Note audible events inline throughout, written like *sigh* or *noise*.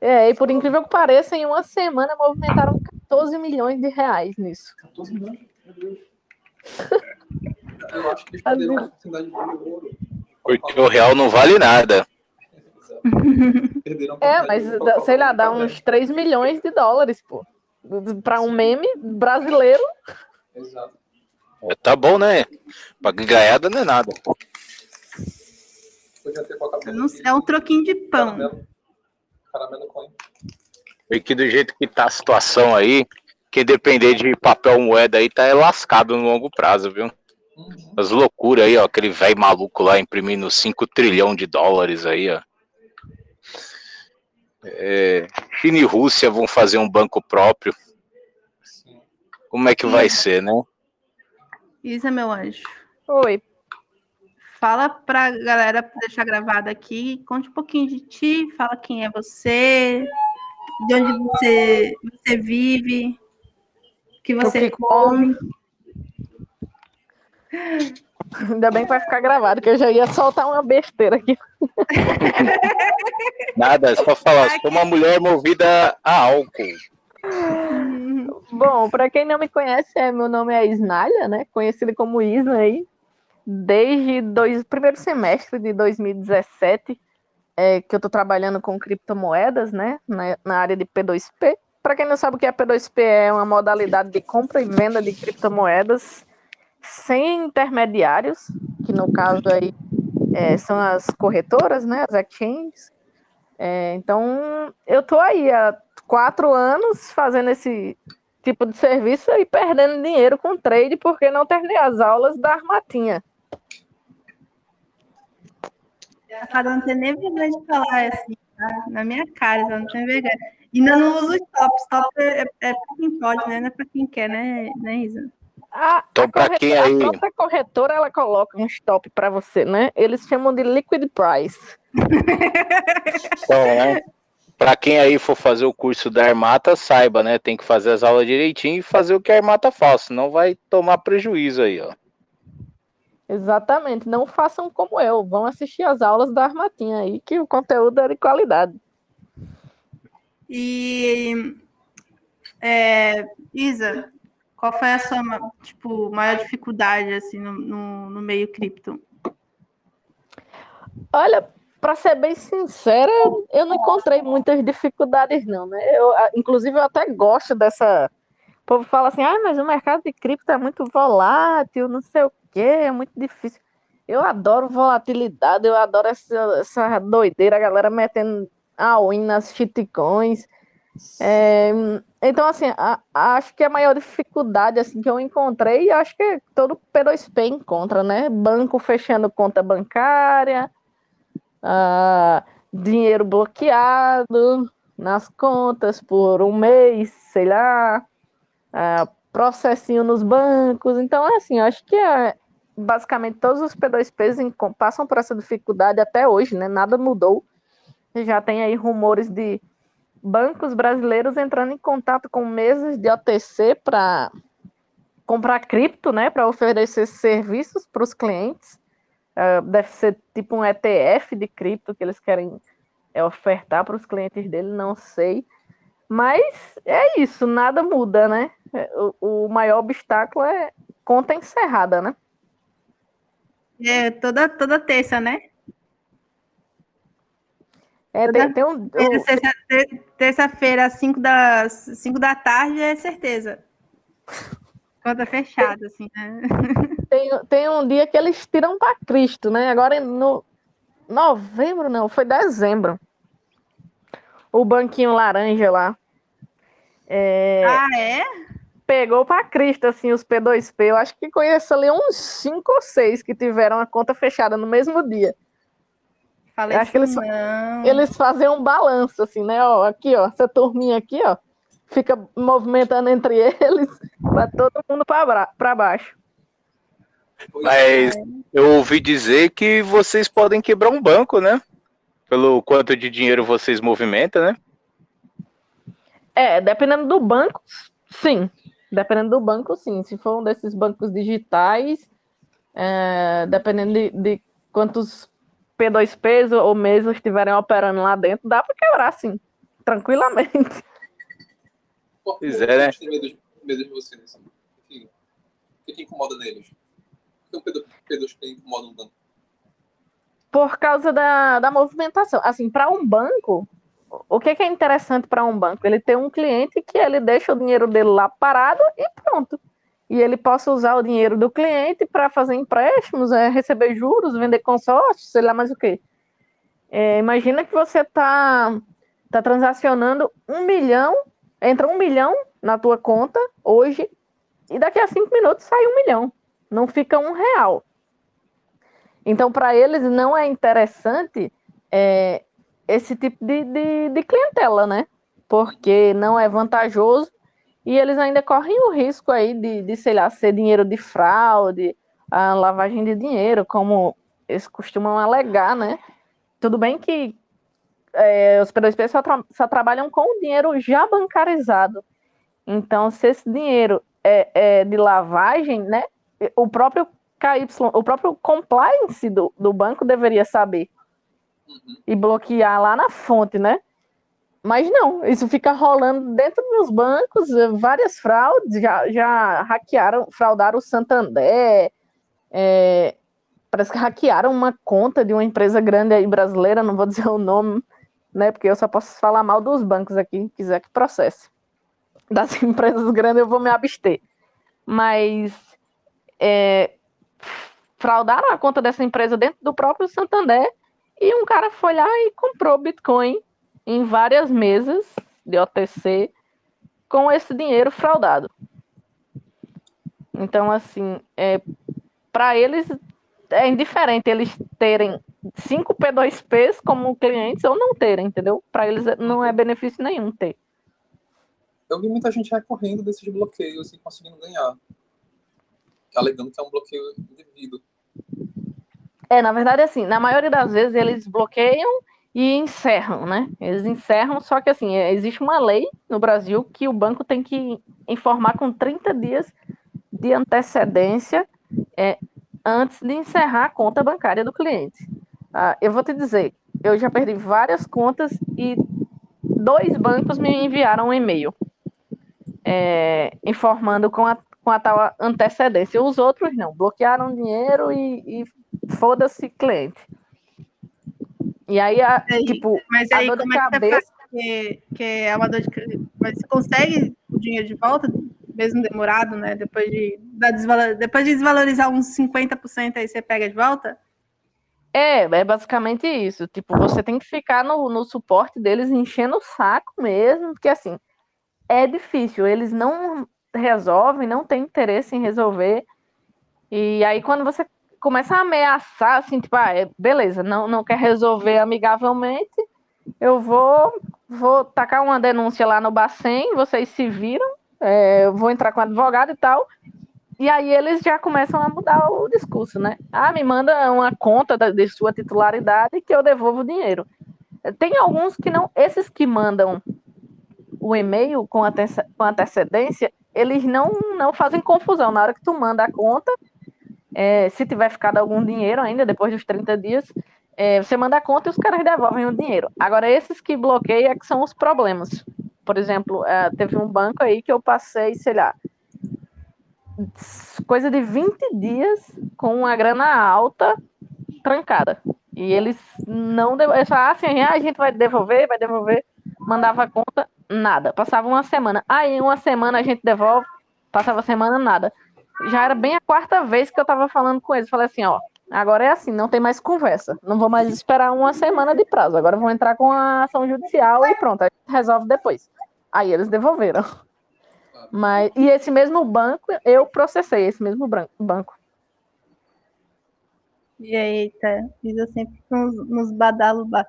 É, e por incrível que pareça, em uma semana movimentaram 14 milhões de reais nisso. 14 milhões? Meu Deus. Eu acho que eles perderam a oportunidade de ouro. Porque o real não vale nada. *laughs* É, mas sei lá, dá uns 3 milhões de dólares, pô. Pra um meme brasileiro. Exato. É, tá bom, né? Pra ganhada não é nada. é um troquinho de pão. Caramelo, coin. E que do jeito que tá a situação aí, quem depender de papel moeda aí tá lascado no longo prazo, viu? Uhum. As loucuras aí, ó, aquele velho maluco lá imprimindo 5 trilhão de dólares aí, ó. É, China e Rússia vão fazer um banco próprio. Como é que vai ser, né? Isa, meu anjo. Oi. Fala pra galera deixar gravado aqui. Conte um pouquinho de ti, fala quem é você, de onde você, você vive, o que você come. *laughs* Ainda bem que vai ficar gravado, que eu já ia soltar uma besteira aqui. *laughs* Nada, é só falar, sou uma mulher movida a álcool. Bom, para quem não me conhece, é, meu nome é Isnalha, né? Conhecido como Isna aí. Desde o primeiro semestre de 2017, é, que eu estou trabalhando com criptomoedas, né? Na, na área de P2P. Para quem não sabe o que é P2P, é uma modalidade de compra e venda de criptomoedas sem intermediários, que no caso aí é, são as corretoras, né? As exchanges. É, então, eu estou aí há quatro anos fazendo esse tipo de serviço e perdendo dinheiro com trade porque não terminei as aulas da armatinha. Ela não tem nem vergonha de falar assim, tá? Na minha cara, ela não tem vergonha. Ainda não uso stop. Stop é, é para quem pode, né? Não é para quem quer, né, né Isa? A, então, a, quem aí... a própria corretora ela coloca um stop para você, né? Eles chamam de liquid price. *laughs* Então, né? Para quem aí for fazer o curso da Armata, saiba, né? Tem que fazer as aulas direitinho e fazer o que a Armata faz, senão vai tomar prejuízo aí, ó. Exatamente, não façam como eu, vão assistir as aulas da Armatinha aí, que o conteúdo é de qualidade. E é, Isa, qual foi a sua tipo, maior dificuldade assim, no, no, no meio cripto? Olha, para ser bem sincera, eu não encontrei muitas dificuldades, não, né? Eu, inclusive, eu até gosto dessa. O povo fala assim, ah, mas o mercado de cripto é muito volátil, não sei o quê, é muito difícil. Eu adoro volatilidade, eu adoro essa, essa doideira, a galera metendo a win nas shitcoins. É, então, assim, a, acho que a maior dificuldade assim, que eu encontrei, acho que todo P2P encontra, né? Banco fechando conta bancária, ah, dinheiro bloqueado nas contas por um mês, sei lá, ah, processinho nos bancos. Então, é assim, acho que é, basicamente todos os P2Ps passam por essa dificuldade até hoje, né? Nada mudou. Já tem aí rumores de bancos brasileiros entrando em contato com mesas de OTC para comprar cripto, né, para oferecer serviços para os clientes. Uh, deve ser tipo um ETF de cripto que eles querem é, ofertar para os clientes dele, não sei. Mas é isso, nada muda, né? É, o, o maior obstáculo é conta encerrada, né? É, toda, toda terça, né? É, tem, tem um. Terça-feira, às 5 da, 5 da tarde, é certeza. Conta fechada, assim, né? *laughs* Tem, tem um dia que eles tiram para Cristo, né? Agora no novembro, não, foi dezembro. O banquinho laranja lá. É, ah, é? Pegou para Cristo, assim, os P2P. Eu acho que conheço ali uns 5 ou 6 que tiveram a conta fechada no mesmo dia. Falei acho que eles, eles fazem um balanço, assim, né? Ó, aqui, ó, essa turminha aqui, ó, fica movimentando entre *laughs* eles para todo mundo para baixo. Mas eu ouvi dizer que vocês podem quebrar um banco, né? Pelo quanto de dinheiro vocês movimentam, né? É, dependendo do banco, sim. Dependendo do banco, sim. Se for um desses bancos digitais, é, dependendo de, de quantos P2Ps ou mesas estiverem operando lá dentro, dá para quebrar sim. tranquilamente. Pois é, né? eles têm medo de, medo de você, assim? O que, o incomoda neles? Por que o P2P incomoda um tanto? Por causa da, da movimentação. Assim, para um banco, o que, que é interessante para um banco? Ele tem um cliente que ele deixa o dinheiro dele lá parado e pronto. E ele possa usar o dinheiro do cliente para fazer empréstimos, é, receber juros, vender consórcios, sei lá mais o quê. É, imagina que você está tá transacionando um milhão, entra um milhão na tua conta hoje, e daqui a cinco minutos sai um milhão. Não fica um real. Então, para eles, não é interessante é, esse tipo de, de, de clientela, né? Porque não é vantajoso e eles ainda correm o risco aí de, de sei lá, ser dinheiro de fraude, a lavagem de dinheiro, como eles costumam alegar, né? Tudo bem que é, os P2P só, tra só trabalham com o dinheiro já bancarizado. Então, se esse dinheiro é, é de lavagem, né? O próprio KY, o próprio compliance do, do banco deveria saber Uhum. e bloquear lá na fonte, né? Mas não, isso fica rolando dentro dos bancos, várias fraudes, já, já hackearam, fraudaram o Santander, é, parece que hackearam uma conta de uma empresa grande aí brasileira, não vou dizer o nome, né? Porque eu só posso falar mal dos bancos aqui, quiser que processe. Das *laughs* empresas grandes eu vou me abster. Mas é, fraudaram a conta dessa empresa dentro do próprio Santander e um cara foi lá e comprou Bitcoin em várias mesas de OTC com esse dinheiro fraudado. Então, assim, é, para eles é indiferente eles terem cinco P2Ps como clientes ou não terem, entendeu? Para eles não é benefício nenhum ter. Eu vi muita gente recorrendo desses bloqueios e conseguindo ganhar. Alegando que é um bloqueio indevido. É, na verdade, assim, na maioria das vezes eles bloqueiam e encerram, né? Eles encerram, só que assim, existe uma lei no Brasil que o banco tem que informar com 30 dias de antecedência é, antes de encerrar a conta bancária do cliente. Ah, eu vou te dizer, eu já perdi várias contas e dois bancos me enviaram um e-mail é, informando com a, com a tal antecedência. Os outros não, bloquearam dinheiro e, e foda-se cliente. E aí, a, Aí, tipo, Mas a aí, dor de como é que tá cabeça. que, que é uma dor de? Mas você consegue o dinheiro de volta, mesmo demorado, né? Depois de, da desvalor... Depois de desvalorizar uns 50%, aí você pega de volta? É, é basicamente isso. Tipo, você tem que ficar no, no suporte deles enchendo o saco mesmo, porque assim, é difícil. Eles não resolvem, não têm interesse em resolver. E aí, quando você começa a ameaçar, assim, tipo, ah, é, beleza, não, não quer resolver amigavelmente, eu vou, vou tacar uma denúncia lá no Bacen, vocês se viram, é, eu vou entrar com advogado e tal. E aí eles já começam a mudar o discurso, né? Ah, me manda uma conta da, de sua titularidade que eu devolvo o dinheiro. Tem alguns que não, esses que mandam o e-mail com, antece, com antecedência, eles não, não fazem confusão. Na hora que tu manda a conta, é, se tiver ficado algum dinheiro ainda, depois dos 30 dias, é, você manda a conta e os caras devolvem o dinheiro. Agora, esses que bloqueiam é que são os problemas. Por exemplo, é, teve um banco aí que eu passei, sei lá, coisa de 20 dias com uma grana alta trancada. E eles não devolveram. Ah, assim, a gente vai devolver, vai devolver. Mandava a conta, nada. Passava uma semana. Aí, uma semana a gente devolve, passava a semana, nada. Já era bem a quarta vez que eu tava falando com eles. Falei assim, ó, agora é assim, não tem mais conversa. Não vou mais esperar uma semana de prazo. Agora vou entrar com a ação judicial e pronto, a gente resolve depois. Aí eles devolveram. Mas, e esse mesmo banco, eu processei esse mesmo banco. E tá? Isa sempre nos, nos badalos. ba-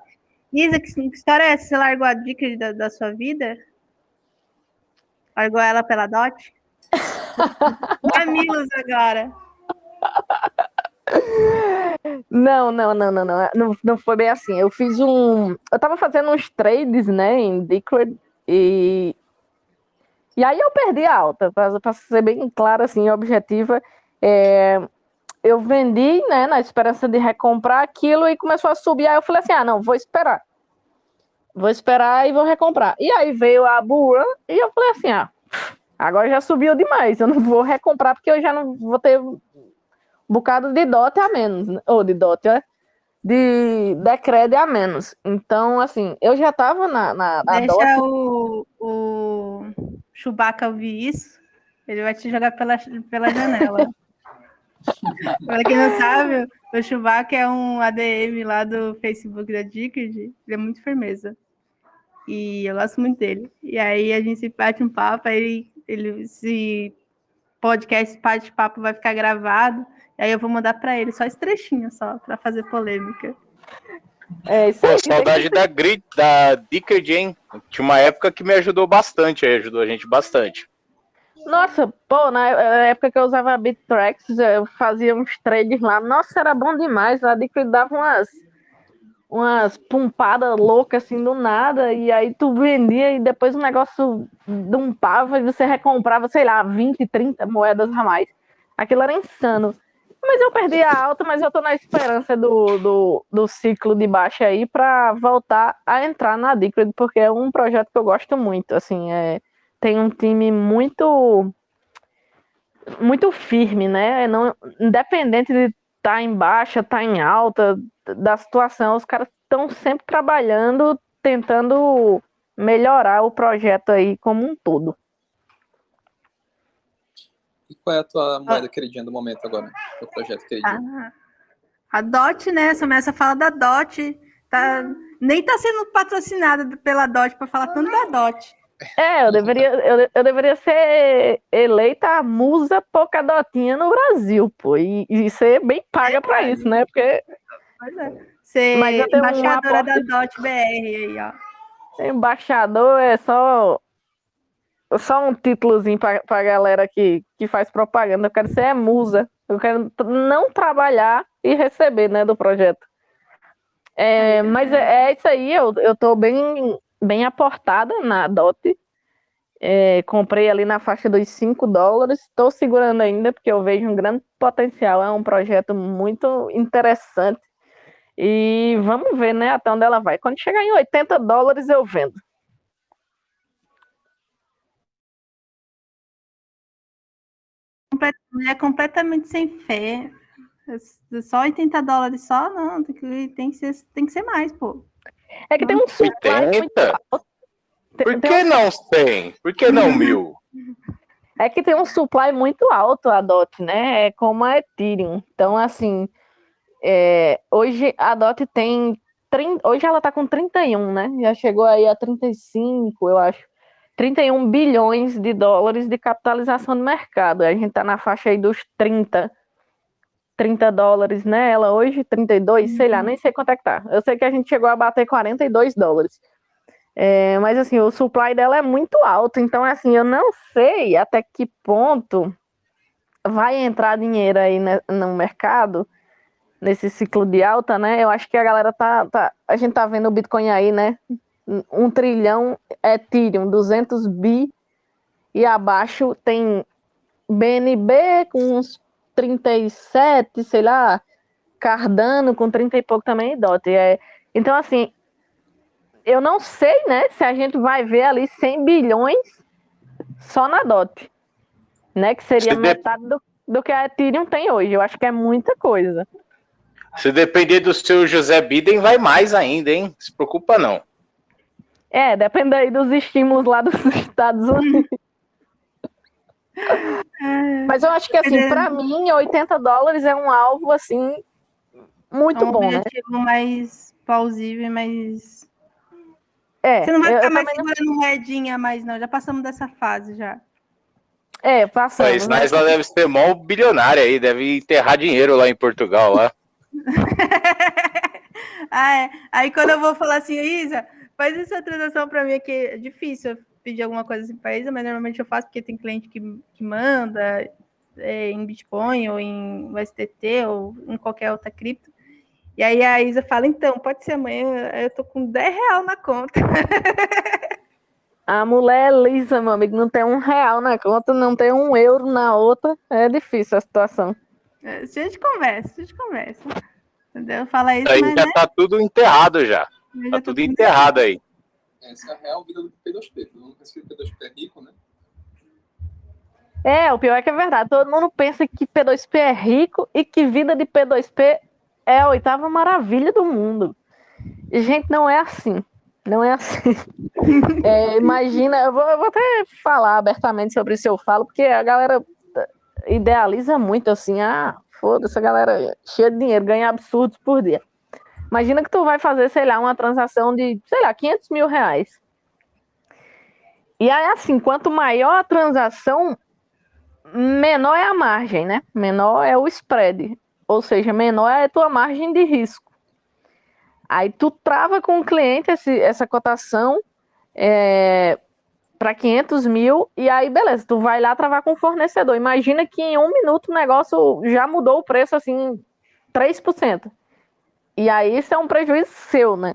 Isa, que, que história é essa? Você largou a dica da, da sua vida? Largou ela pela dote? Mamilos *laughs* agora. Não, não, não, não, não, não, não foi bem assim. Eu fiz um. Eu tava fazendo uns trades, né, em Decred, e. E aí eu perdi a alta, para ser bem clara, assim, objetiva. É, eu vendi, né, na esperança de recomprar aquilo e começou a subir. Aí eu falei assim: ah, não, vou esperar. Vou esperar e vou recomprar. E aí veio a Buran e eu falei assim: ah, agora já subiu demais. Eu não vou recomprar porque eu já não vou ter um bocado de DOT a menos. né? Ou de DOT, é? De Decred a menos. Então, assim, eu já tava na, na, na. Deixa o, o Chewbacca ouvir isso, ele vai te jogar pela, pela janela. *laughs* Para quem não sabe, o Chewbacca é um ADM lá do Facebook da Dickard, ele é muito firmeza. E eu gosto muito dele. E aí a gente se bate um papo, aí ele, esse podcast, bate-papo vai ficar gravado, e aí eu vou mandar para ele só esse trechinho só, para fazer polêmica. É isso aí. saudade da Grit, da Dickard, hein? Tinha uma época que me ajudou bastante, aí ajudou a gente bastante. Nossa, pô, na época que eu usava BitTracks, eu fazia uns trades lá. Nossa, era bom demais. A Decred dava umas, umas pumpadas loucas assim do nada. E aí tu vendia e depois o negócio dumpava e você recomprava, sei lá, 20, 30 moedas a mais. Aquilo era insano. Mas eu perdi a alta, mas eu tô na esperança do, do, do ciclo de baixa aí para voltar a entrar na Decred, porque é um projeto que eu gosto muito. Assim, é tem um time muito muito firme, né? Não, independente de estar tá em baixa, estar tá em alta da situação, os caras estão sempre trabalhando, tentando melhorar o projeto aí como um todo. E qual é a tua moeda queridinha do momento agora? O projeto queridinho? Ah, a DOT, né? Essa Começa a falar da DOT. Tá, nem tá sendo patrocinada pela DOT para falar tanto da DOT. É, eu deveria, eu, eu deveria ser eleita a musa Pocadotinha no Brasil, pô, e, e ser bem paga para isso, né? Porque. Pois é. Ser Mas eu tenho um embaixadora da aporte- DOT BR aí, ó. Embaixador é só só um títulozinho pra, pra galera que, que faz propaganda. Eu quero ser é musa. Eu quero não trabalhar e receber, né, do projeto. É, mas é, é isso aí, eu, eu tô bem, bem aportada na DOT. É, comprei ali na faixa dos 5 dólares. Estou segurando ainda, porque eu vejo um grande potencial. É um projeto muito interessante. E vamos ver, né, até onde ela vai. Quando chegar em 80 dólares, eu vendo. Mulher completamente sem fé. É Só 80 dólares só? Não, tem que, tem que, ser, tem que ser mais, pô. É que tem um supply muito 80? alto. Tem- Por tem que um- não 100? Por que não mil? *laughs* É que tem um supply muito alto a DOT, né? É como a Ethereum. Então, assim, é, hoje a DOT tem. 30, hoje ela tá com 31, né? Já chegou aí a 35, eu acho. 31 bilhões de dólares de capitalização de mercado. A gente tá na faixa aí dos 30. 30 dólares nela hoje, 32, sei lá, nem sei quanto é que tá. Eu sei que a gente chegou a bater 42 dólares. É, mas assim, o supply dela é muito alto, então assim, eu não sei até que ponto vai entrar dinheiro aí no mercado nesse ciclo de alta, né? Eu acho que a galera tá, tá a gente tá vendo o Bitcoin aí, né? Um trilhão Ethereum, 200 bi e abaixo tem BNB com uns 37, sei lá, Cardano com 30 e pouco também e DOT. É, então assim, eu não sei, né, se a gente vai ver ali 100 bilhões só na DOT, né, que seria Se de- metade do, do que a Ethereum tem hoje. Eu acho que é muita coisa. Se depender do seu José Biden, vai mais ainda, hein? Se preocupa não. É, depende aí dos estímulos lá dos *laughs* Estados Unidos. *laughs* Mas eu acho que assim, para mim, 80 dólares é um alvo assim muito é um bom, né? objetivo mais plausível, mas. É, Você não vai eu- ficar eu mais também não- segurando moedinha mais, não. Já passamos dessa fase já. É, passando. Mas né? Naisla deve ser mó bilionária aí, deve enterrar dinheiro lá em Portugal. Lá. *laughs* ah, é. Aí quando eu vou falar assim, Isa, faz essa transação para mim aqui. É difícil pedir alguma coisa assim para Isa, mas normalmente eu faço porque tem cliente que, que manda é, em Bitcoin ou em USDT ou em qualquer outra cripto. E aí a Isa fala, então, pode ser amanhã, eu tô com 10 real na conta. *laughs* A mulher é lisa, meu amigo, não tem um real na conta, não tem um euro na outra. É difícil a situação. É, A gente conversa, a gente conversa. Entendeu? Fala isso, Aí mas já né, tá tudo enterrado já. eu já Tá tudo com- enterrado aí. Essa é a real vida do P2P. Todo mundo pensa que o P2P é rico, né? É, o pior é que é verdade. Todo mundo pensa que P2P é rico e que vida de P2P é a oitava maravilha do mundo. Gente, não é assim. Não é assim. *laughs* É, imagina, eu vou, eu vou, até falar abertamente sobre isso eu falo, porque a galera idealiza muito assim, ah, foda-se, a galera cheia de dinheiro, ganha absurdos por dia. Imagina que tu vai fazer, sei lá, uma transação de, sei lá, 500 mil reais. E aí, assim, quanto maior a transação, menor é a margem, né? Menor é o spread. Ou seja, menor é a tua margem de risco. Aí tu trava com o cliente esse, essa cotação é, para 500 mil, e aí beleza, tu vai lá travar com o fornecedor. Imagina que em um minuto o negócio já mudou o preço assim, 3%. E aí isso é um prejuízo seu, né?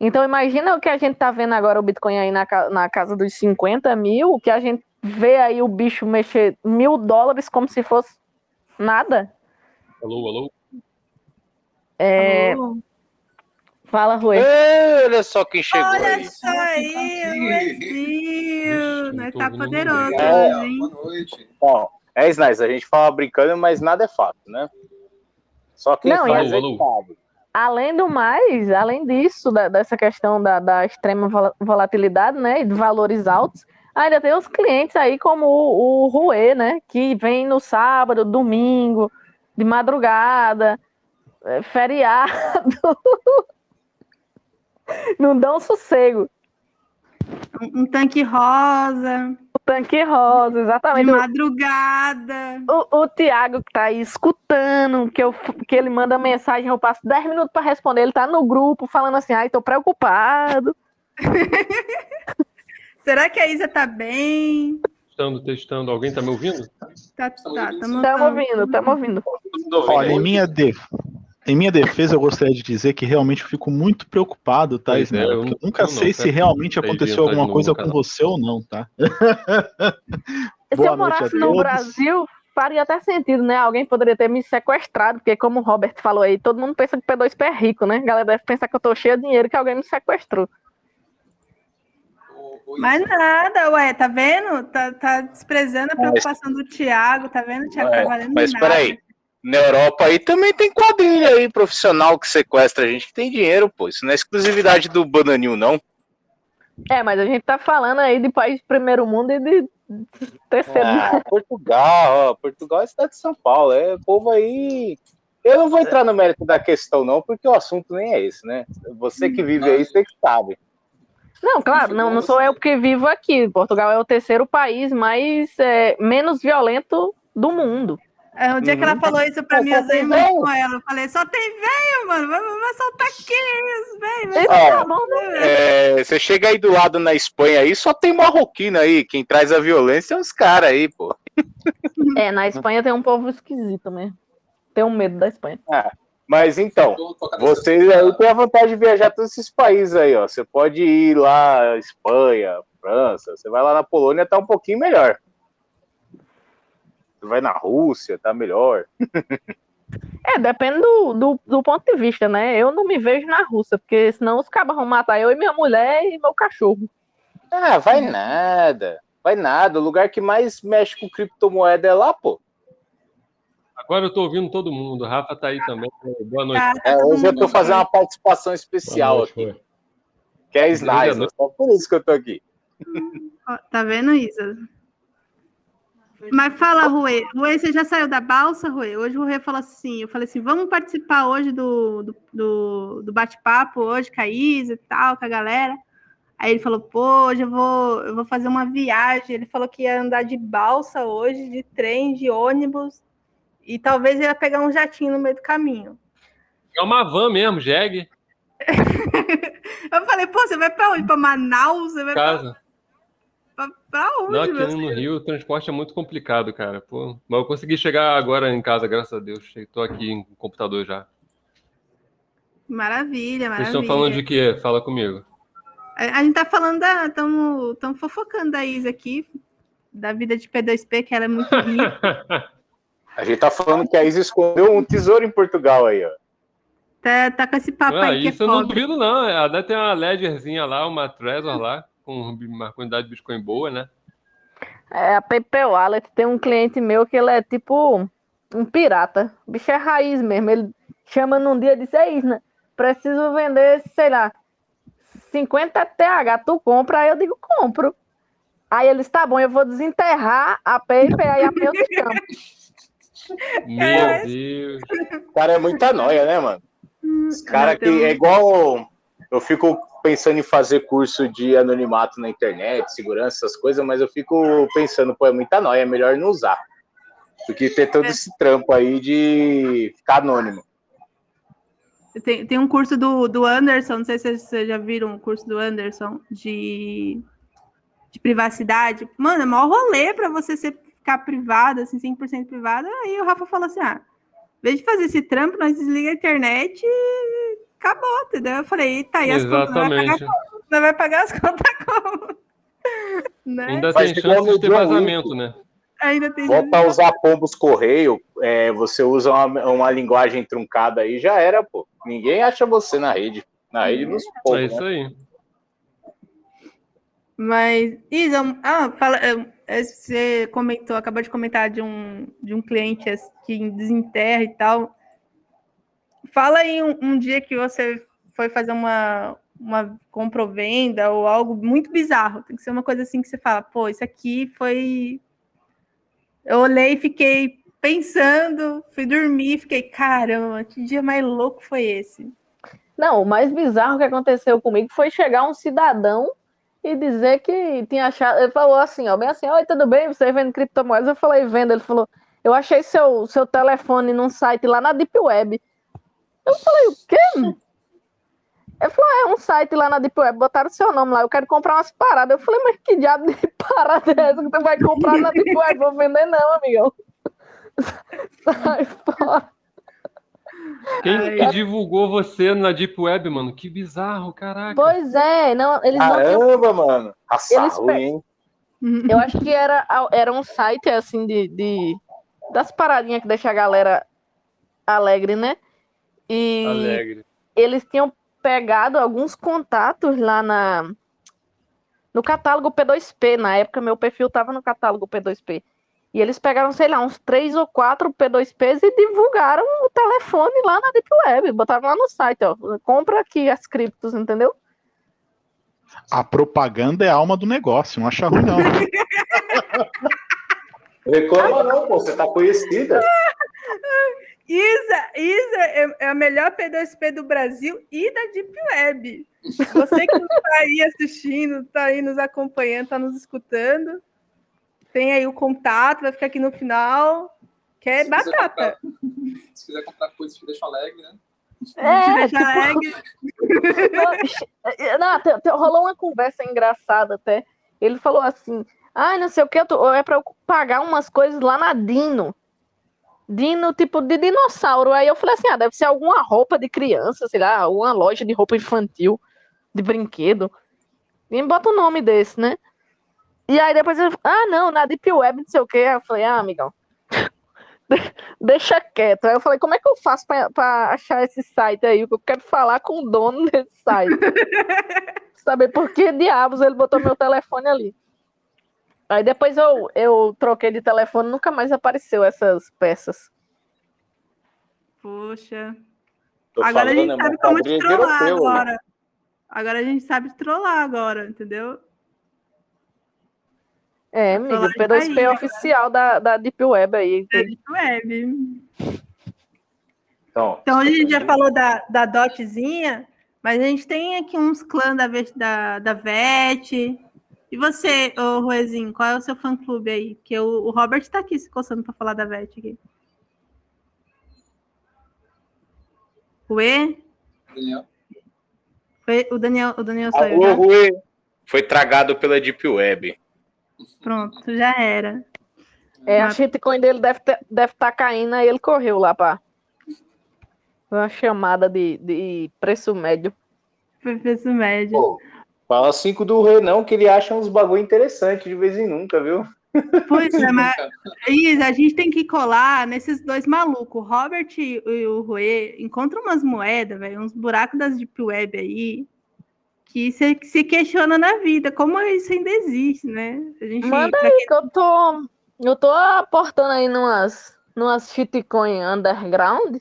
Então imagina o que a gente tá vendo agora o Bitcoin aí na, na casa dos 50 mil, que a gente vê aí o bicho mexer mil dólares como se fosse nada. Alô, alô? É... Alô? Fala, Rui. Olha só quem chegou Olha aí. só aí, o Brasil! Nós tô tá poderoso. É, hoje, hein? boa noite. Bom, é Snice, a gente fala brincando, mas nada é fato, né? Só quem Não, faz é que sabe. Além do mais, além disso, da- dessa questão da, da extrema vol- volatilidade, né, e de valores altos, ainda tem os clientes aí como o, o Rue, né, que vem no sábado, domingo, de madrugada, é, feriado, *laughs* não dão sossego. Um, um tanque rosa, tanque rosa, de exatamente. madrugada. O, o Tiago que tá aí escutando, que, eu, que ele manda mensagem, eu passo 10 minutos para responder, ele tá no grupo falando assim, ai, tô preocupado. *laughs* Será que a Isa tá bem? Testando, testando. Alguém tá me ouvindo? Tá, Estamos tá, sim. Estamos tamo. ouvindo, estamos ouvindo. Olha, em minha, def... em minha defesa, eu gostaria de dizer que realmente eu fico muito preocupado, tá, Pois é, eu Porque não- eu nunca eu não, sei se pera- realmente aconteceu alguma coisa com você ou não, tá? *laughs* Se Boa eu morasse a no. Brasil, faria até sentido, né? Alguém poderia ter me sequestrado, porque como o Robert falou aí, todo mundo pensa que o P2P é rico, né? A galera deve pensar que eu tô cheio de dinheiro que alguém me sequestrou. Mas nada, ué, tá vendo? Tá, tá desprezando a preocupação do Thiago, tá vendo? O Thiago É, tá valendo Mas nada. peraí, na Europa aí também tem quadrilha aí, profissional que sequestra a gente que tem dinheiro, pô. Isso não é exclusividade do Bananil, não. É, mas a gente tá falando aí de país de primeiro mundo e de terceiro mundo. Ah, *laughs* Portugal, ó, Portugal é cidade de São Paulo, é povo aí. Eu não vou entrar no mérito da questão, não, porque o assunto nem é esse, né? Você que vive aí, você que sabe. Não, claro, não, não sou eu que vivo aqui. Portugal é o terceiro país mais é, menos violento do mundo. É, o dia que ela Uhum. falou isso pra mim, eu tem saí velho. com ela. Eu falei, só tem velho, mano. Vai, vai soltar velho. bom, né? É, você chega aí do lado na Espanha aí, só tem marroquino aí. Quem traz a violência é os caras aí, pô. É, na Espanha tem um povo esquisito mesmo. Tenho medo da Espanha. Mas então, vocês aí têm a vantagem de viajar todos esses países aí, ó. Você pode ir lá, Espanha, França, você vai lá na Polônia, tá um pouquinho melhor. Vai na Rússia, tá melhor. É, depende do, do, do ponto de vista, né? Eu não me vejo na Rússia, porque senão os cabas vão matar eu e minha mulher e meu cachorro. Ah, vai nada. Vai nada. O lugar que mais mexe com criptomoeda é lá, pô. Agora eu tô ouvindo todo mundo. O Rafa tá aí também. Boa noite. Tá, É, hoje eu tô fazendo uma participação especial noite, aqui, que é noite. Só por isso que eu tô aqui. Ó, Tá vendo, Isa? Mas fala, Rui. Rui, você já saiu da balsa, Rui? Hoje o Rui falou assim: eu falei assim, vamos participar hoje do, do, do, do bate-papo hoje com a Isa e tal, com a galera. Aí ele falou, pô, hoje eu vou, eu vou fazer uma viagem. Ele falou que ia andar de balsa hoje, de trem, de ônibus. E talvez ia pegar um jatinho no meio do caminho. É uma van mesmo, jegue. *laughs* Eu falei, pô, você vai pra onde? Pra Manaus? Você vai Casa. pra, pra onde? Não, aqui meu no filho? Rio o transporte é muito complicado, cara. Pô, mas eu consegui chegar agora em casa, graças a Deus. Tô aqui em computador já. Maravilha, Vocês maravilha. estão falando de quê? Fala comigo. A, a gente tá falando da. Estamos fofocando da Isa aqui, da vida de P2P, que ela é muito rica. *laughs* A gente tá falando que a Isa escondeu um tesouro em Portugal aí, ó. Tá, tá com esse papo Ah, aí que isso é eu não duvido, não. Até tem uma ledgerzinha lá, uma Trezor lá, com uma quantidade de Bitcoin boa, né? É, a PayPal Wallet tem um cliente meu que ele é tipo um pirata. O bicho é raiz mesmo. Ele chama num dia e diz: É isso, né? Preciso vender, sei lá, 50 TH. Tu compra? Aí eu digo: Compro. Aí eles: Tá bom, eu vou desenterrar a PayPal aí amanhã eu te chamo. *laughs* Meu Deus. O cara é muita noia, né, mano? Os cara que é igual. Eu fico pensando em fazer curso de anonimato na internet, segurança, essas coisas, mas eu fico pensando, pô, é muita noia, é melhor não usar. Do que ter todo esse trampo aí de ficar anônimo. Tem, tem um curso do, do Anderson, não sei se vocês já viram o curso do Anderson de, de privacidade. Mano, é maior rolê pra você ser, ficar privado, assim, 100% privado. Aí o Rafa falou assim: ah, em vez de fazer esse trampo, nós desliga a internet e acabou, entendeu? Eu falei: tá aí as contas, nós vai pagar Exatamente. como? Nós vai pagar as contas *laughs* como? né? Ainda Faz tem chance de ter vazamento, né? Ainda tem Volta a usar pombos correio, é, você usa uma, uma linguagem truncada aí, já era, pô. Ninguém acha você na rede. Na rede dos É povos, isso né? aí. Mas, Isa, ah, fala, eh, você comentou, acabou de comentar de um, de um cliente as- que desenterra e tal. Fala aí um, um dia que você foi fazer uma, uma compra ou venda ou algo muito bizarro. Tem que ser uma coisa assim que você fala, pô, isso aqui foi. Eu olhei e fiquei pensando, fui dormir, fiquei, caramba, que dia mais louco foi esse? Não, o mais bizarro que aconteceu comigo foi chegar um cidadão e dizer que tinha achado. Ele falou assim, ó, bem assim, oi, tudo bem? Você vende criptomoedas? Eu falei, vendo. Ele falou, eu achei seu, seu telefone num site lá na Deep Web. Eu falei, o quê? Ele falou, é um site lá na Deep Web, botaram seu nome lá, eu quero comprar umas paradas. Eu falei, mas que diabo de *laughs* parada é essa que tu vai comprar na Deep Web? Vou vender não, amigão. *laughs* Sai fora. Quem Ai. divulgou você na Deep Web, mano? Que bizarro, caraca. Pois é, não, eles não tinham Caramba, mano. Raça Eles ruim, pe- hein? Eu acho que era, era um site assim de, de das paradinhas que deixa a galera alegre, né? E Alegre. eles tinham pegado alguns contatos lá na no catálogo P2P. Na época, meu perfil tava no catálogo P2P. E eles pegaram, sei lá, uns três ou quatro P2Ps e divulgaram o telefone lá na Deep Web. Botaram lá no site, ó. Compra aqui as criptos, entendeu? A propaganda é a alma do negócio, não acha ruim, não. *laughs* Reclama não, pô. Você tá conhecida. *laughs* Isa, Isa é, é a melhor P2P do Brasil e da Deep Web. Você que está *laughs* aí assistindo, está aí nos acompanhando, está nos escutando, tem aí o contato, vai ficar aqui no final, que é Se quiser batata. comprar- *laughs* Se quiser comprar coisas que deixam alegre, né? Te É, deixa alegre. *laughs* Não, te- te- rolou uma conversa engraçada até. Ele falou assim: ah, não sei o que, tô- é pra eu pagar umas coisas lá na Dino. Dino, tipo, de dinossauro. Aí eu falei assim: ah, deve ser alguma roupa de criança, sei lá, alguma loja de roupa infantil, de brinquedo. E bota o nome desse, né? E aí depois ele ah, não, na Deep Web, não sei o que. Aí eu falei: ah, amigão. *laughs* Deixa quieto. Aí eu falei, como é que eu faço pra, pra achar esse site aí? Eu quero falar com o dono desse site. *laughs* Saber por que diabos ele botou meu telefone ali. Aí depois eu, eu troquei de telefone, nunca mais apareceu essas peças. Poxa. Tô Agora a gente falando, é sabe como te trollar europeu, né? agora. Agora a gente sabe trollar agora, entendeu? É, amigo, Trollagem P2P tá aí, oficial da, da Deep Web aí. É Deep Web. Então, Então, a gente já falou da, da dotzinha, mas a gente tem aqui uns clãs da, da, da VET. E você, ô Ruezinho, qual é o seu fã-clube aí? Porque o, o Robert tá aqui se coçando para falar da VET aqui. Rue? Daniel. Foi- O Daniel, o Daniel saiu Alô, já? Rui. Foi tragado pela Deep Web. Pronto, já era. É, a shitcoin dele deve estar deve tá caindo, aí ele correu lá pra. Uma chamada de, de preço médio. Foi preço médio. Pô, fala cinco do Rei, não, que ele acha uns bagulho interessante de vez em nunca, viu? Pois é, mas *laughs* Isa, a gente tem que colar nesses dois malucos, o Robert e o Rui, encontra umas moedas, velho, uns buracos das Deep Web aí, que se, que se questiona na vida, como isso ainda existe, né? A gente, Manda aí quem- que eu tô. Eu tô aportando aí numas, numas shitcoin underground.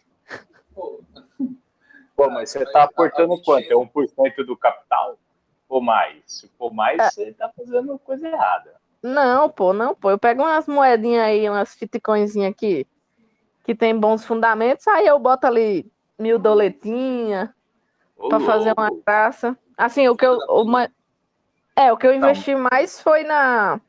Pô, Pô, mas você tá aportando quanto? É 1% do capital? Ou mais? Se for mais, você tá fazendo coisa errada. Não, pô, não, pô. Eu pego umas moedinhas aí, umas shitcoinzinhas aqui, que tem bons fundamentos, aí eu boto ali mil doletinhas Ô, pra fazer uma graça. Assim, o que eu. o ma- É, o que eu investi mais foi na,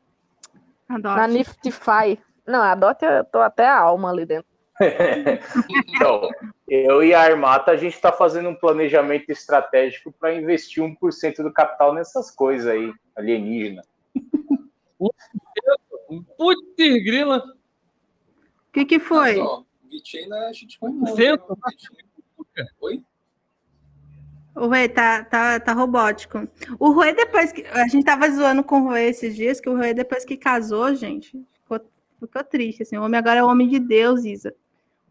Adote. na Niftify. Não, a Dot eu tô até a alma ali dentro. *laughs* Então, eu e a Armata, a gente está fazendo um planejamento estratégico para investir 1% do capital nessas coisas aí, alienígena. Putz, grila. O que que foi? Mas, é Oi? O Rui tá, tá, tá robótico. O Rui, depois que. A gente tava zoando com o Rui esses dias, que o Rui, depois que casou, gente, ficou, ficou triste. Assim, o homem agora é o homem de Deus, Isa.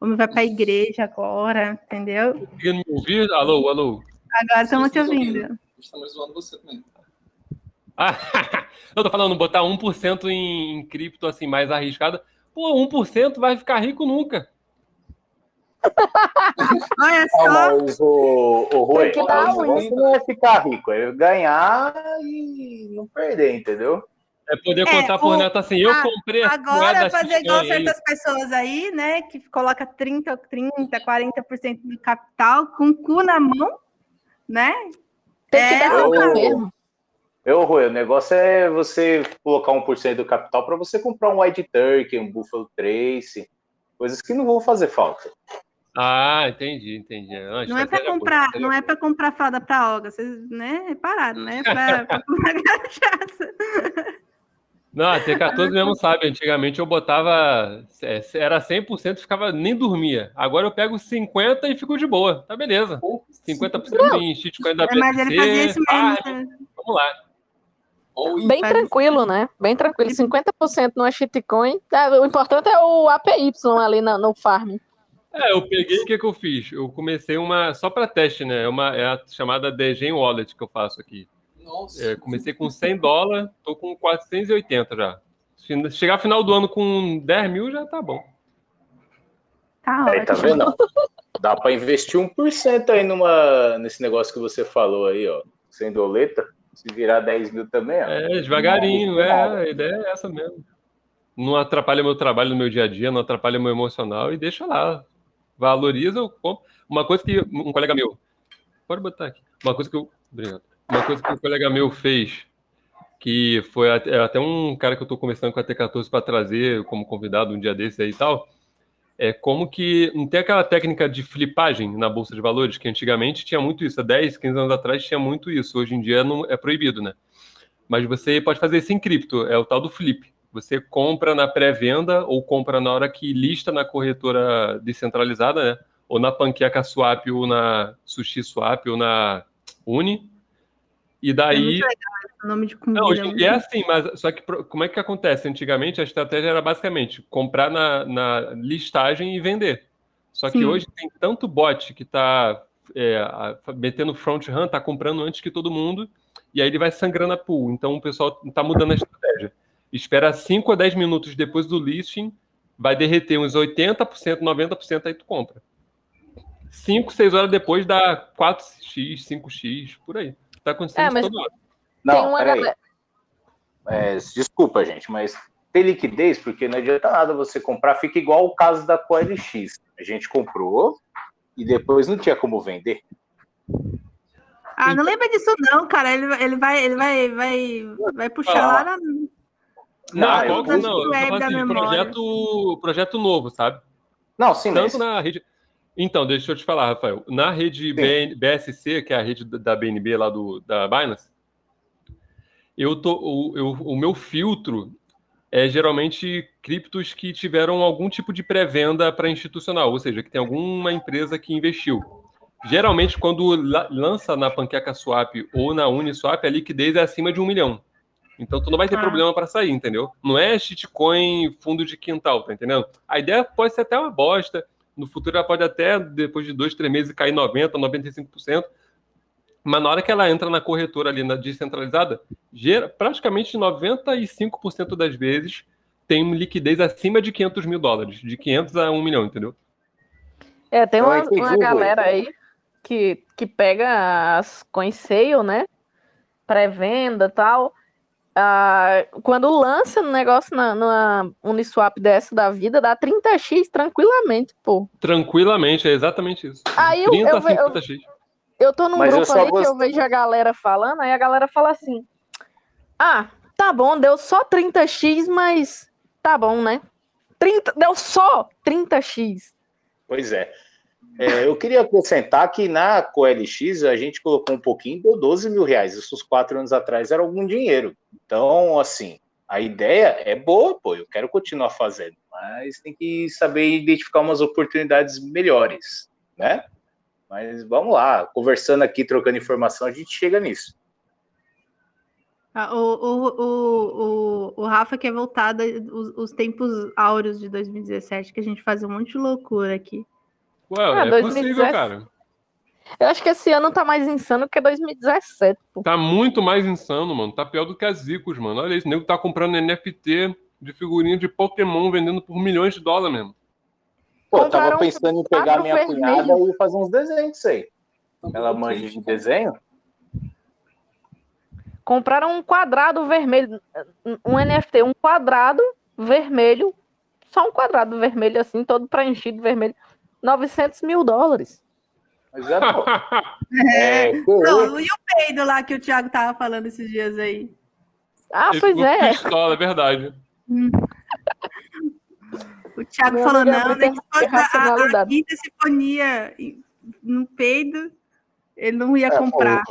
O homem vai pra igreja agora, entendeu? Conseguindo me ouvir? Alô, alô. Agora estamos te Estamos ouvindo. Estamos zoando você também. Ah, *laughs* eu tô falando, botar 1% em, em cripto assim, mais arriscada. Pô, 1% vai ficar rico nunca. *laughs* Olha Não, só. mas o, o Rui, Tem que dar o negócio não é ficar rico, é ganhar e não perder, entendeu? É poder É, contar por o- neto assim, eu a- comprei Agora fazer igual ganhei. certas pessoas aí, né? Que coloca 30, 30, 40% do capital com o cu na mão, né? Tem que É, dar eu- alma mesmo. Eu, Rui, o negócio é você colocar 1% do capital para você comprar um White Turkey, um Buffalo Trace, coisas que não vão fazer falta. Ah, entendi, entendi. Não, Não é para boa, comprar, estratégia não é boa. para comprar fralda para Olga, vocês, né, repararam, né? Para comprar cachaça. Não, a T14 mesmo sabe, antigamente eu botava, é, era 100% ficava, nem dormia. Agora eu pego 50% e fico de boa, tá beleza. Pô, 50% em shitcoin da É, mas ele fazia isso mesmo. farm, vamos lá. Bem tranquilo, né? Bem tranquilo. 50% numa shitcoin. Tá, O importante é o APY ali no, no farm. É, eu peguei, o que, que eu fiz? Eu comecei uma, só para teste, né? É Uma, é a chamada Degen Wallet que eu faço aqui. É, comecei com 100 dólares, tô com 480 já. Se chegar final do ano com 10 mil, já tá bom. Tá Aí, tá vendo? *laughs* Dá para investir 1% aí numa, nesse negócio que você falou aí, ó. Sem doleta, se virar 10 mil também, ó. É, devagarinho, é, a ideia é essa mesmo. Não atrapalha meu trabalho no meu dia a dia, não atrapalha meu emocional e deixa lá. Valoriza, compro. Uma coisa que um colega meu. Pode botar aqui. Uma coisa que eu. Obrigado. Uma coisa que um colega meu fez, que foi até, é até um cara que eu estou conversando com a T14 para trazer como convidado um dia desses aí e tal. É como que não tem aquela técnica de flipagem na bolsa de valores, que antigamente tinha muito isso, há 10, 15 anos atrás tinha muito isso, hoje em dia não é proibido, né? Mas você pode fazer isso em cripto, é o tal do flip. Você compra na pré-venda ou compra na hora que lista na corretora descentralizada, né? Ou na Panqueca Swap, ou na Sushi Swap, ou na Uni. E É daí. esse nome de comida. Não, hoje dia é assim, mas só que como é que acontece? Antigamente a estratégia era basicamente comprar na, na listagem e vender. Só que Sim. hoje tem tanto bot que está metendo front run, está comprando antes que todo mundo, e aí ele vai sangrando a pool. Então o pessoal está mudando a estratégia. Espera 5 a 10 minutos depois do listing, vai derreter uns 80%, 90%, aí tu compra. 5, 6 horas depois dá 4x, 5x, por aí. Tá acontecendo É, isso mas- todo Não, peraí. galera. É, desculpa, gente, mas tem liquidez, porque não adianta nada você comprar, fica igual o caso da CoLX. A gente comprou e depois não tinha como vender. Ah, não lembra disso não, cara. Ele, ele vai, ele vai, vai, vai puxar lá na... Não, Ah, que vou- não? Eu tô Web falando da assim, projeto, projeto novo, sabe? Não, sim, mas... Tanto na rede. Então, deixa eu te falar, Rafael. Na rede BN BSC, que é a rede da- BNB lá do, da Binance, eu tô, o, eu- o meu filtro é geralmente criptos que tiveram algum tipo de pré-venda para institucional, ou seja, que tem alguma empresa que investiu. Geralmente, quando la- lança na Panqueca Swap ou na Uniswap, a liquidez é acima de um milhão. Então tu não vai ter Ah. problema para sair, entendeu? Não é shitcoin fundo de quintal, tá entendendo? A ideia pode ser até uma bosta. No futuro ela pode até, depois de dois, três meses, cair 90%, 95%. Mas na hora que ela entra na corretora ali, na descentralizada, gera, praticamente 95% das vezes tem liquidez acima de 500 mil dólares. De 500 a 1 milhão, entendeu? É, tem uma, entendi, uma Rui. galera aí que, que pega as coin sale, né? Pré-venda e tal. Ah, quando lança um negócio na, numa Uniswap dessa da vida, dá 30x tranquilamente, pô. Tranquilamente, é exatamente isso. Aí eu- 30 eu eu- 50x. Eu tô num Mas eu grupo aí que gost- eu vejo a galera falando, aí a galera fala assim: Ah, tá bom, deu só 30x, mas tá bom, né? 30, deu só 30x. Pois é. É, eu queria acrescentar que na CoLX a gente colocou um pouquinho deu 12 mil reais. Isso uns quatro anos atrás era algum dinheiro. Então, assim, a ideia é boa, pô, eu quero continuar fazendo, mas tem que saber identificar umas oportunidades melhores, né? Mas vamos lá, conversando aqui, trocando informação, a gente chega nisso. Ah, O, o, o, o, Rafa quer voltar os, os tempos áureos de 2017, que a gente fazia um monte de loucura aqui. Ué, Ah, é 2017. possível, cara. Eu acho que esse ano tá mais insano que 2017, pô. Tá muito mais insano, mano. Tá pior do que as Zicos, mano. Olha isso, o nego tá comprando NFT de figurinha de Pokémon vendendo por milhões de dólares mesmo. Pô, eu tava pensando em pegar minha vermelho. cunhada e fazer uns desenhos aí. Então, Ela manja de desenho? Compraram um quadrado vermelho, um NFT, um quadrado vermelho, só um quadrado vermelho assim, todo preenchido vermelho, 900 mil dólares. Mas é, pô. *laughs* É, Não, e o peido lá que o Thiago tava falando esses dias aí? Ah, Ele pois é. pistola, é verdade. *laughs* O Thiago Meu falou, é não, muita nem que fosse a, a, quinta sinfonia no peido, ele não ia É, comprar.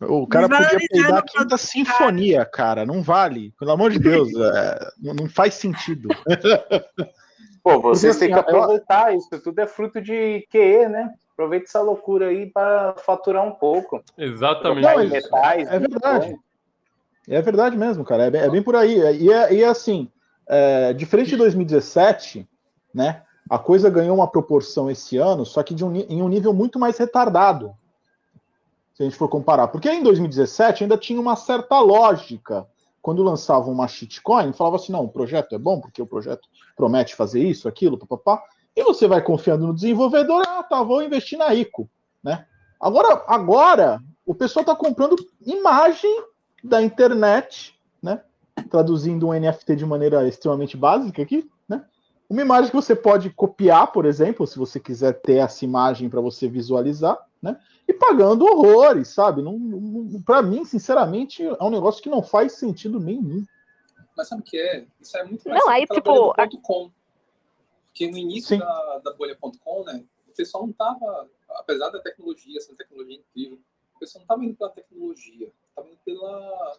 O cara podia peidar a quinta sinfonia, cara. Não vale. Pelo amor de Deus. é, não faz sentido. *laughs* Pô, vocês Porque, têm que assim, eu- aproveitar isso. Tudo é fruto de QE, né? Aproveita essa loucura aí para faturar um pouco. Exatamente. Não, mas metais, é verdade. Bitcoin. É verdade mesmo, cara. É bem, é bem por aí. E, é, e é assim, é, diferente de 2017, né? A coisa ganhou uma proporção esse ano, só que de um em um nível muito mais retardado. Se a gente for comparar. Porque em 2017 ainda tinha uma certa lógica. Quando lançavam uma shitcoin, falava assim: não, o projeto é bom, porque o projeto promete fazer isso, aquilo, papapá. E você vai confiando no desenvolvedor, ah, tá, vou investir na ICO, né? Agora, agora o pessoal está comprando imagem da internet, né? Traduzindo um NFT de maneira extremamente básica aqui, né? Uma imagem que você pode copiar, por exemplo, se você quiser ter essa imagem para você visualizar, né? E pagando horrores, sabe? Não, não, para mim, sinceramente, é um negócio que não faz sentido nenhum. Mas sabe o que é? Isso é muito Não, aí, tipo, bolha do ponto .com. Porque no início Sim. da, da bolha.com, né, o pessoal não tava, apesar da tecnologia, essa tecnologia incrível, o pessoal não tava indo pela tecnologia, tava indo pela,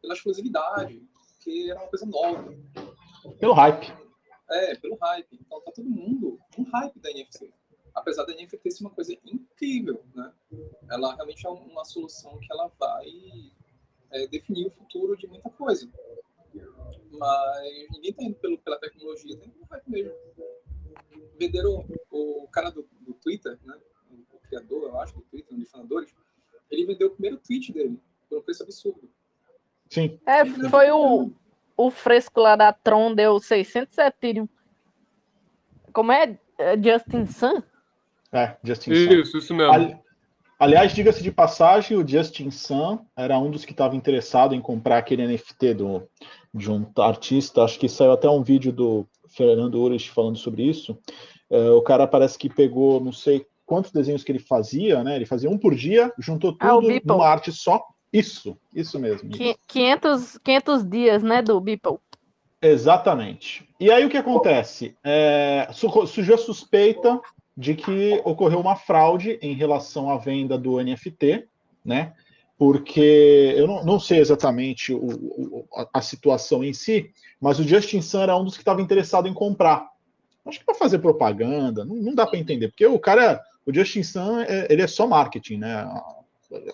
pela exclusividade, porque era uma coisa nova. Pelo hype. É, pelo hype. Então tá todo mundo com hype da NFC. Apesar da NFT ser uma coisa incrível, né? Ela realmente é uma solução que ela vai é, definir o futuro de muita coisa. Mas ninguém tá indo pelo, pela tecnologia, tem um hype mesmo. Venderam o, o cara do, do Twitter, né? O criador, eu acho, do Twitter, um dos fundadores, ele vendeu o primeiro tweet dele por um preço absurdo. Sim. É, foi o, o fresco lá da Tron, deu 600 Ethereum. Como é? É Justin Sun? É, Justin Sun. Isso, isso mesmo. Ali- Aliás, diga-se de passagem, o Justin Sun era um dos que estava interessado em comprar aquele NFT do, de um artista. Acho que saiu até um vídeo do Fernando Urich falando sobre isso. É, o cara parece que pegou, não sei quantos desenhos que ele fazia, né? Ele fazia um por dia, juntou Ah, tudo Beeple. numa arte só. Isso, isso mesmo. Qui- 500, 500 dias, né, do Beeple. Exatamente. E aí o que acontece? É, su- surgiu a suspeita de que ocorreu uma fraude em relação à venda do NFT, né? Porque eu não, não sei exatamente o- o- a, situação em si, mas o Justin Sun era um dos que estava interessado em comprar. Acho que para fazer propaganda, não, não dá para entender, porque o cara, o Justin Sun, é- ele é só marketing, né?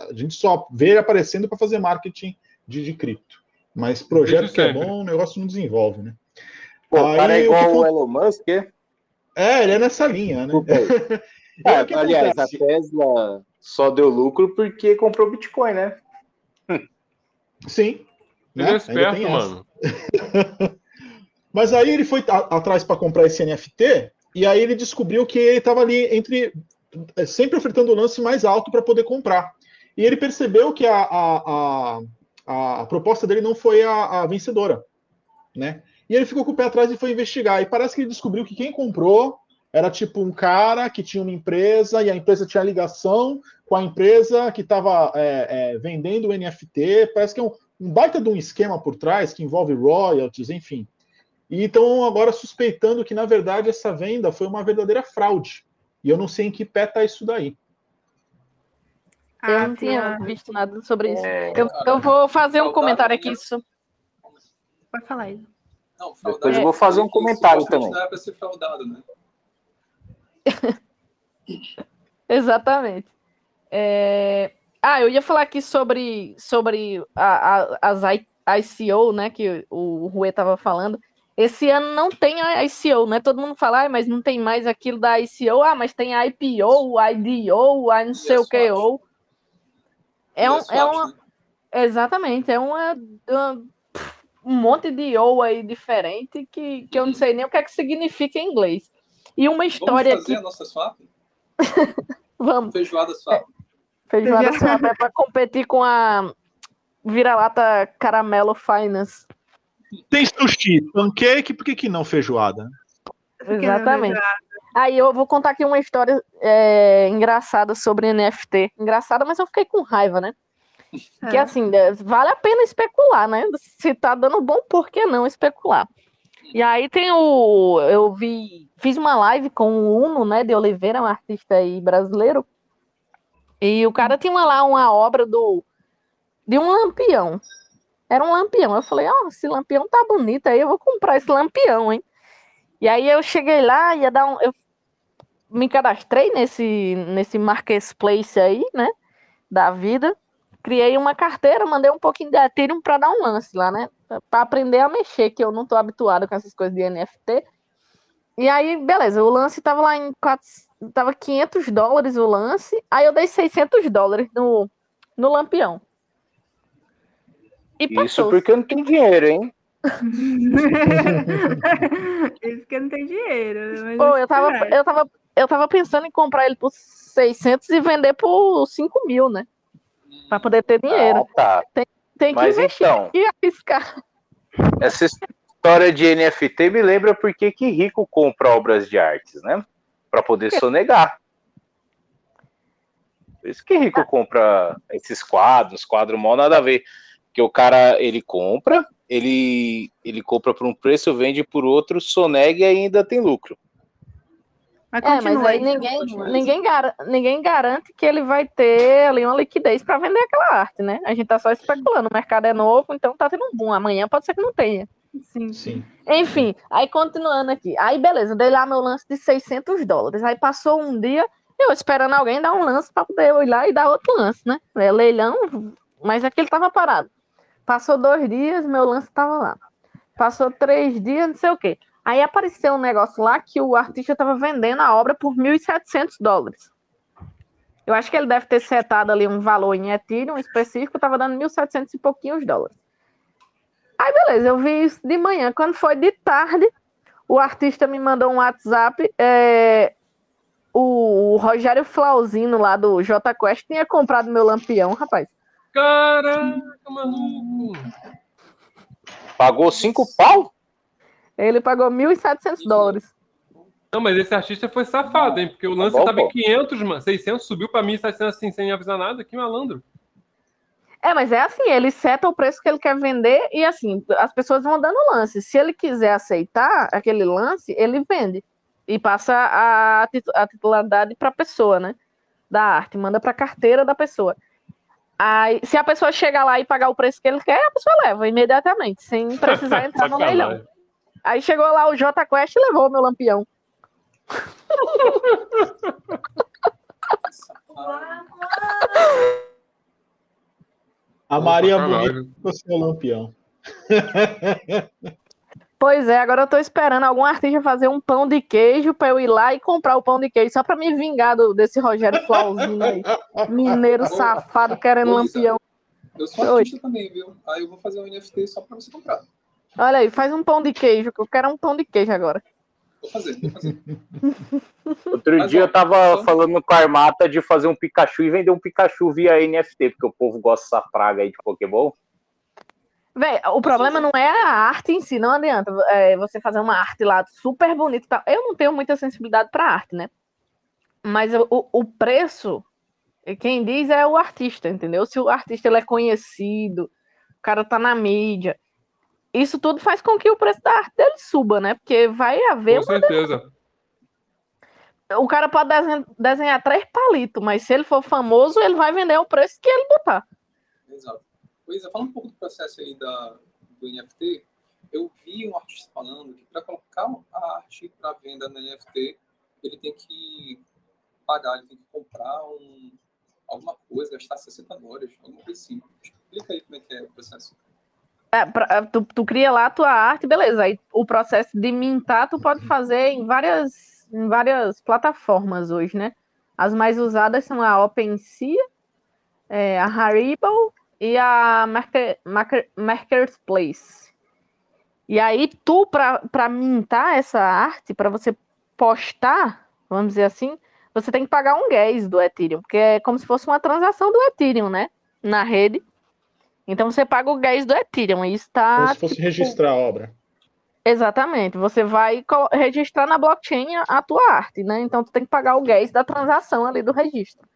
A gente só vê ele aparecendo para fazer marketing de, de cripto. Mas projeto que é bom, o negócio não desenvolve, né? Pô, o cara é Aí, o igual que o Elon Musk, é? É, ele é nessa linha, né? *laughs* É, que aliás, acontece? a Tesla só deu lucro porque comprou Bitcoin, né? Sim. Ele né? é esperto, mano. *laughs* Mas aí ele foi atrás para comprar esse NFT e aí ele descobriu que ele estava ali entre é, sempre ofertando o lance mais alto para poder comprar. E ele percebeu que a, a, a, a proposta dele não foi a, a vencedora, né? E ele ficou com o pé atrás e foi investigar. E parece que ele descobriu que quem comprou era tipo um cara que tinha uma empresa e a empresa tinha ligação com a empresa que estava vendendo o NFT. Parece que é um, um baita de um esquema por trás que envolve royalties, enfim. E estão agora suspeitando que, na verdade, essa venda foi uma verdadeira fraude. E eu não sei em que pé tá isso daí. Eu Ah, não tinha visto nada sobre isso. É, Eu, eu vou fazer um Saudade, comentário aqui. né? so- Pode falar aí. Não, Depois eu vou fazer um comentário também. Não é para ser fraudado, né? *laughs* Exatamente. É, Ah, eu ia falar aqui sobre, sobre a- a- as ICO, né, que o Rui estava falando. Esse ano não tem a ICO, né? Todo mundo fala, ah, mas não tem mais aquilo da ICO. Ah, mas tem a IPO, IDO, a não sei o que. ou. É, um, é uma. né? Exatamente, é uma, uma- um monte de IO aí diferente que, que eu não sei nem o que é que significa em inglês. E uma história Vamos fazer aqui. a nossa swap? *laughs* Vamos. Feijoada swap. Feijoada swap é para competir com a vira-lata Caramelo Finance. Tem sushi, pancake, por que, que não feijoada? Exatamente. Aí eu vou contar aqui uma história é, engraçada sobre NFT. Engraçada, mas eu fiquei com raiva, né? Que É. assim, é, vale a pena especular, né? Se tá dando bom, por que não especular? E aí tem o. Eu vi. Fiz uma live com o Uno, né? De Oliveira, um artista aí brasileiro. E o cara tinha lá uma obra do. De um lampião. Era um lampião. Eu falei, ó, esse lampião tá bonito aí, eu vou comprar esse lampião, hein? E aí eu cheguei lá, ia dar um. Eu me cadastrei nesse, nesse marketplace aí, né? Da vida. Criei uma carteira, mandei um pouquinho de Ethereum para dar um lance lá, né? Para aprender a mexer, que eu não tô habituado com essas coisas de NFT. E aí, beleza, o lance tava lá em 4, tava 500 dólares o lance, aí eu dei 600 dólares no, no lampião. E Isso porque eu não tenho dinheiro, hein? *laughs* Isso que não tem dinheiro. Pô, eu tava, eu, tava, eu tava pensando em comprar ele por 600 e vender por 5 mil, né? Pra poder ter dinheiro. Ah, tá. Tem que Mas investir então, e arriscar. essa história de NFT me lembra porque que rico compra obras de artes, né? Para poder sonegar. Por isso que rico compra esses quadros, quadro mal nada a ver. Que o cara, ele compra, ele, ele compra por um preço, vende por outro, sonega e ainda tem lucro. Mas É, mas continua aí aí. ninguém, ninguém, gar ninguém garante que ele vai ter ali uma liquidez para vender aquela arte, né? A gente tá só especulando. O mercado é novo, então tá tendo um boom. Amanhã pode ser que não tenha. Sim. Sim. Enfim, aí continuando aqui. Aí beleza, dei lá meu lance de 600 dólares. Aí passou um dia, eu esperando alguém dar um lance para poder eu ir lá e dar outro lance, né? É leilão, mas aquele tava parado. Passou dois dias, meu lance tava lá. Passou três dias, não sei o quê. Aí apareceu um negócio lá que o artista tava vendendo a obra por 1.700 dólares. Eu acho que ele deve ter setado ali um valor em Ethereum específico, tava dando 1.700 e pouquinhos dólares. Aí beleza, eu vi isso de manhã. Quando foi de tarde, o artista me mandou um WhatsApp. é, o, o Rogério Flauzino lá do J Quest tinha comprado meu lampião, rapaz. Caraca, maluco. Pagou cinco pau? Ele pagou 1.700 dólares. Não, mas esse artista foi safado, hein? Porque o lance Bom, tava em pô. 500, mano. 600 subiu pra 1.700 assim, sem avisar nada. Que malandro. É, mas é assim, ele seta o preço que ele quer vender e assim, as pessoas vão dando lance. Se ele quiser aceitar aquele lance, ele vende e passa a, titu- a titularidade para a pessoa, né? Da arte, manda para a carteira da pessoa. Aí, se a pessoa chegar lá e pagar o preço que ele quer, a pessoa leva imediatamente, sem precisar *laughs* entrar no leilão. Aí chegou lá o J Quest e levou o meu lampião. A Maria. Bonita ficou seu lampião. Pois é, agora eu tô esperando algum artista fazer um pão de queijo pra eu ir lá e comprar o pão de queijo, só pra me vingar do- desse Rogério Flauzinho aí. *laughs* Mineiro safado querendo Ô, lampião. Eu sou Oi. artista também, viu? Aí eu vou fazer um NFT só pra você comprar. Olha aí, faz um pão de queijo, que eu quero um pão de queijo agora. Vou fazer, vou fazer. *laughs* Outro Mas, dia ó, eu tava falando com a Armata de fazer um Pikachu e vender um Pikachu via NFT, porque o povo gosta dessa praga aí de Pokémon. Véi, o problema não é a arte em si, não adianta é, você fazer uma arte lá super bonita e tal. Eu não tenho muita sensibilidade pra arte, né? Mas o, o preço, quem diz é o artista, entendeu? Se o artista ele é conhecido, o cara tá na mídia, isso tudo faz com que o preço da arte dele suba, né? Porque vai haver Com certeza. o cara pode desenhar, desenhar três palitos, mas se ele for famoso, ele vai vender o preço que ele botar. Exato. Luísa, fala um pouco do processo aí da, do NFT. Eu vi um artista falando que para colocar a arte para venda no NFT, ele tem que pagar, ele tem que comprar um, alguma coisa, gastar 60 dólares, alguma coisa assim. Explica aí como é que é o processo. É, pra- tu, tu cria lá a tua arte, beleza. Aí o processo de mintar tu pode fazer em várias, em várias plataformas hoje, né? As mais usadas são a OpenSea, é, a Haribo e a Marker. E aí tu, para mintar essa arte, para você postar, vamos dizer assim, você tem que pagar um gas do Ethereum, porque é como se fosse uma transação do Ethereum, né? Na rede. Então você paga o gas do Ethereum. E isso tá. Como se fosse tipo, registrar a obra. Exatamente. Você vai registrar na blockchain a, tua arte, né? Então tu tem que pagar o gas da transação ali do registro.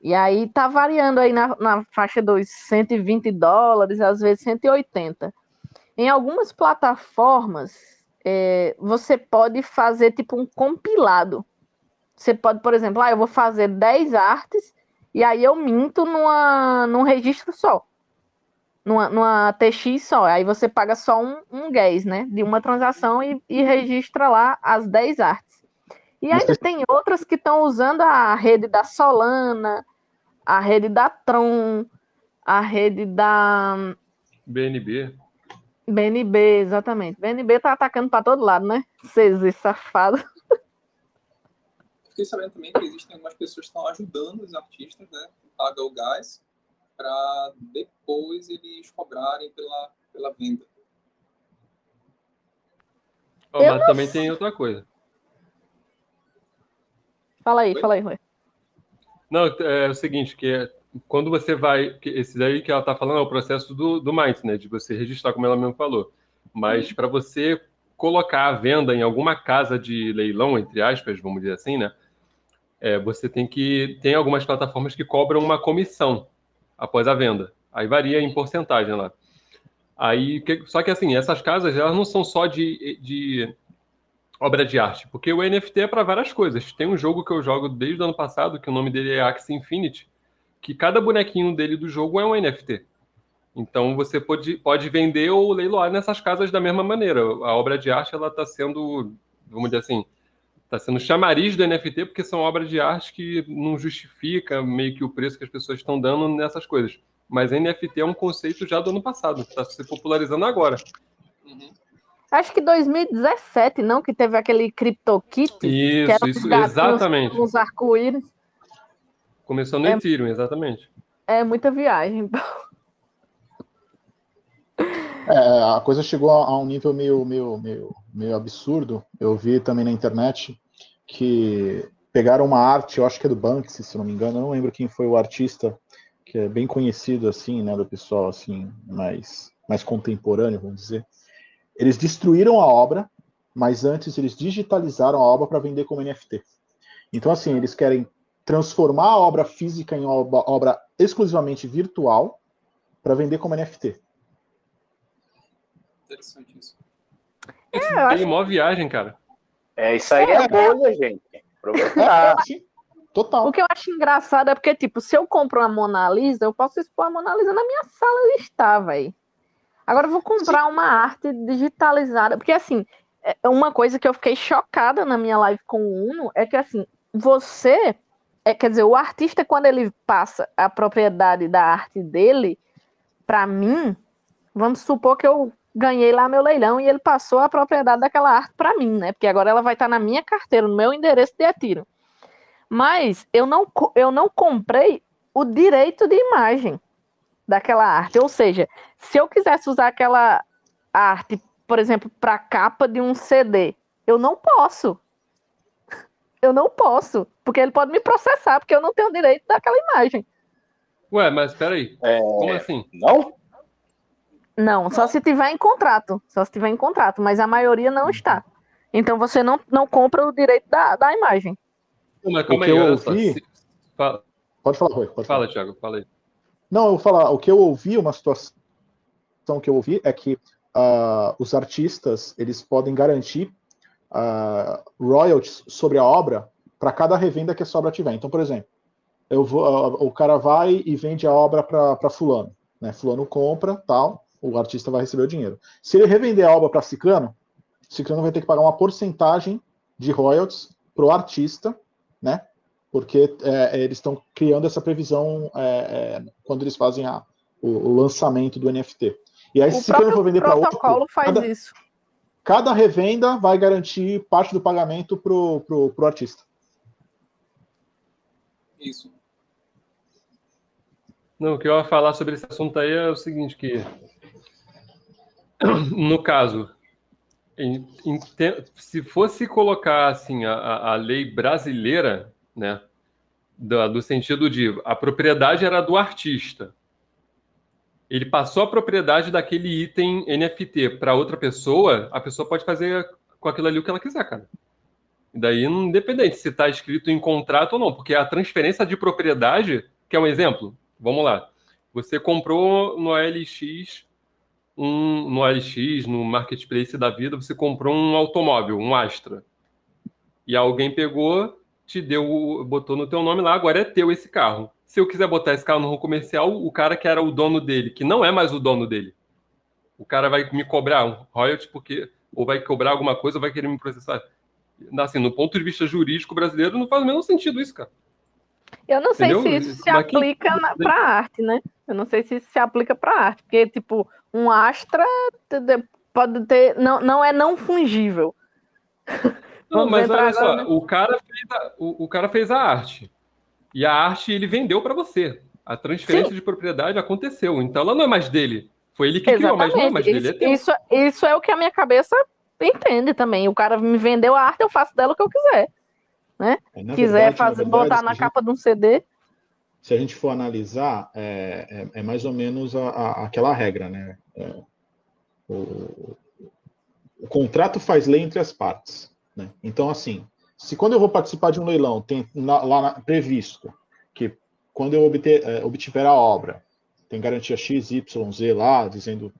E aí tá variando aí na, na faixa dos 120 dólares, às vezes 180. Em algumas plataformas, é, você pode fazer tipo um compilado. Você pode, por exemplo, ah, eu vou fazer 10 artes e aí eu minto numa, num registro só. Numa, numa TX só. Aí você paga só um, um gas, né? De uma transação e, e registra lá as 10 artes. E ainda tem outras que estão usando a rede da Solana, a rede da Tron, a rede da BNB. BNB, exatamente. BNB tá atacando para todo lado, né? CZ safado. Fiquei sabendo também que existem algumas pessoas que estão ajudando os artistas, né? Paga o gás para depois eles cobrarem pela, pela venda. Eu mas não também tem outra coisa. Fala aí, Oi? fala aí, Rui. Não, é o seguinte, que é, quando você vai. que Esse daí que ela está falando é o processo do, do Minds, né? De você registrar, como ela mesmo falou. Mas para você colocar a venda em alguma casa de leilão, entre aspas, vamos dizer assim, né? É, você tem que. Tem algumas plataformas que cobram uma comissão após a venda. Aí varia em porcentagem lá. Aí, só que assim, essas casas elas não são só de, de obra de arte, porque o NFT é para várias coisas. Tem um jogo que eu jogo desde o ano passado, que o nome dele é Axie Infinity, que cada bonequinho dele do jogo é um NFT. Então você pode, pode vender ou leiloar nessas casas da mesma maneira. A obra de arte ela está sendo, vamos dizer assim, está sendo chamariz do NFT porque são obras de arte que não justifica meio que o preço que as pessoas estão dando nessas coisas. Mas NFT é um conceito já do ano passado, está se popularizando agora. Uhum. Acho que 2017, não? Que teve aquele CryptoKit. que Isso, era isso, exatamente. Com os arco-íris. Começou no É- Ethereum, exatamente. É muita viagem. É, a coisa chegou a, a um nível meio, meio, meio, meio absurdo. Eu vi também na internet que pegaram uma arte, eu acho que é do Banksy, se não me engano, eu não lembro quem foi o artista, que é bem conhecido assim, né, do pessoal assim, mais, mais contemporâneo, vamos dizer. Eles destruíram a obra, mas antes eles digitalizaram a obra para vender como NFT. Então, assim, eles querem transformar a obra física em obra, obra exclusivamente virtual para vender como NFT. Interessante isso. Esse eu acho- tem mó viagem, cara. É, isso aí é bolha, gente. Aproveitar. Sim, total. O que eu acho engraçado é porque, tipo, se eu compro uma Mona Lisa, eu posso expor a Mona Lisa na minha sala de estar, velho. Agora eu vou comprar uma arte digitalizada. Porque, assim, é uma coisa que eu fiquei chocada na minha live com o Uno é que, assim, você. É, quer dizer, o artista, quando ele passa a propriedade da arte dele, pra mim, vamos supor que eu ganhei lá meu leilão e ele passou a propriedade daquela arte para mim, né? Porque agora ela vai estar na minha carteira, no meu endereço de Ethereum. Mas eu não, eu não comprei o direito de imagem daquela arte. Ou seja, se eu quisesse usar aquela arte, por exemplo, para capa de um CD, eu não posso. *laughs* Eu não posso, porque ele pode me processar, porque eu não tenho direito daquela imagem. Ué, mas peraí. É, Como assim? Não? Não, só se tiver em contrato. Só se tiver em contrato, mas a maioria não está. Então você não, não compra o direito da, da imagem. Não, mas O calma que eu ouvi- Se- Fala, Pode falar, Rui. Pode falar. fala, Thiago, fala aí. Não, eu vou falar. O que eu ouvi, uma situação que eu ouvi é que ah, os artistas eles podem garantir ah, royalties sobre a obra para cada revenda que essa obra tiver. Então, por exemplo, eu vou, ah, o cara vai e vende a obra para fulano, né? Fulano compra, tal, o artista vai receber o dinheiro. Se ele revender a obra para Ciclano, Ciclano vai ter que pagar uma porcentagem de royalties pro artista, né? Porque é, eles estão criando essa previsão é, é, quando eles fazem a- o, o lançamento do NFT. E aí, O se Ciclano for vender para outro, protocolo faz cada, isso. cada revenda vai garantir parte do pagamento pro, pro, pro artista. Isso. Não, o que eu ia falar sobre esse assunto aí é o seguinte, que *clears throat* no caso, em- em se fosse colocar assim a, a- lei brasileira, né, do, do sentido de a propriedade era do artista, ele passou a propriedade daquele item NFT para outra pessoa, a pessoa pode fazer com aquilo ali o que ela quiser, cara. E daí, independente se está escrito em contrato ou não, porque a transferência de propriedade, que é um exemplo, vamos lá. Você comprou no OLX, um, no OLX, no Marketplace da vida, você comprou um automóvel, um Astra. E alguém pegou, te deu, botou no teu nome lá, agora é teu esse carro. Se eu quiser botar esse carro no comercial, o cara que era o dono dele, que não é mais o dono dele, o cara vai me cobrar um royalty porque ou vai cobrar alguma coisa ou vai querer me processar. Assim, no ponto de vista jurídico brasileiro, não faz o menor sentido isso, cara. Eu não sei Entendeu? se isso se Mas quem- aplica na, pra arte, né? Eu não sei se isso se aplica pra arte, porque, tipo, um Astra pode ter. Não, não é não fungível. *laughs* Não, mas olha só, né? o, cara fez a, o, o cara fez a arte. E a arte ele vendeu para você. A transferência de propriedade aconteceu. Então ela não é mais dele. Foi ele que criou, mas não é mais Exatamente. dele. É Isso, teu. isso, isso é o que a minha cabeça entende também. O cara me vendeu a arte, eu faço dela o que eu quiser. É, na quiser verdade, fazer, verdade, botar na gente- capa de um CD. se a gente for analisar, é, é- é mais ou menos a- a- aquela regra, né? É, o, o contrato faz lei entre as partes. Né? Então, assim, se quando eu vou participar de um leilão, tem na- lá na- previsto que quando eu obter, é, obtiver a obra, tem garantia X, Y, Z lá, dizendo.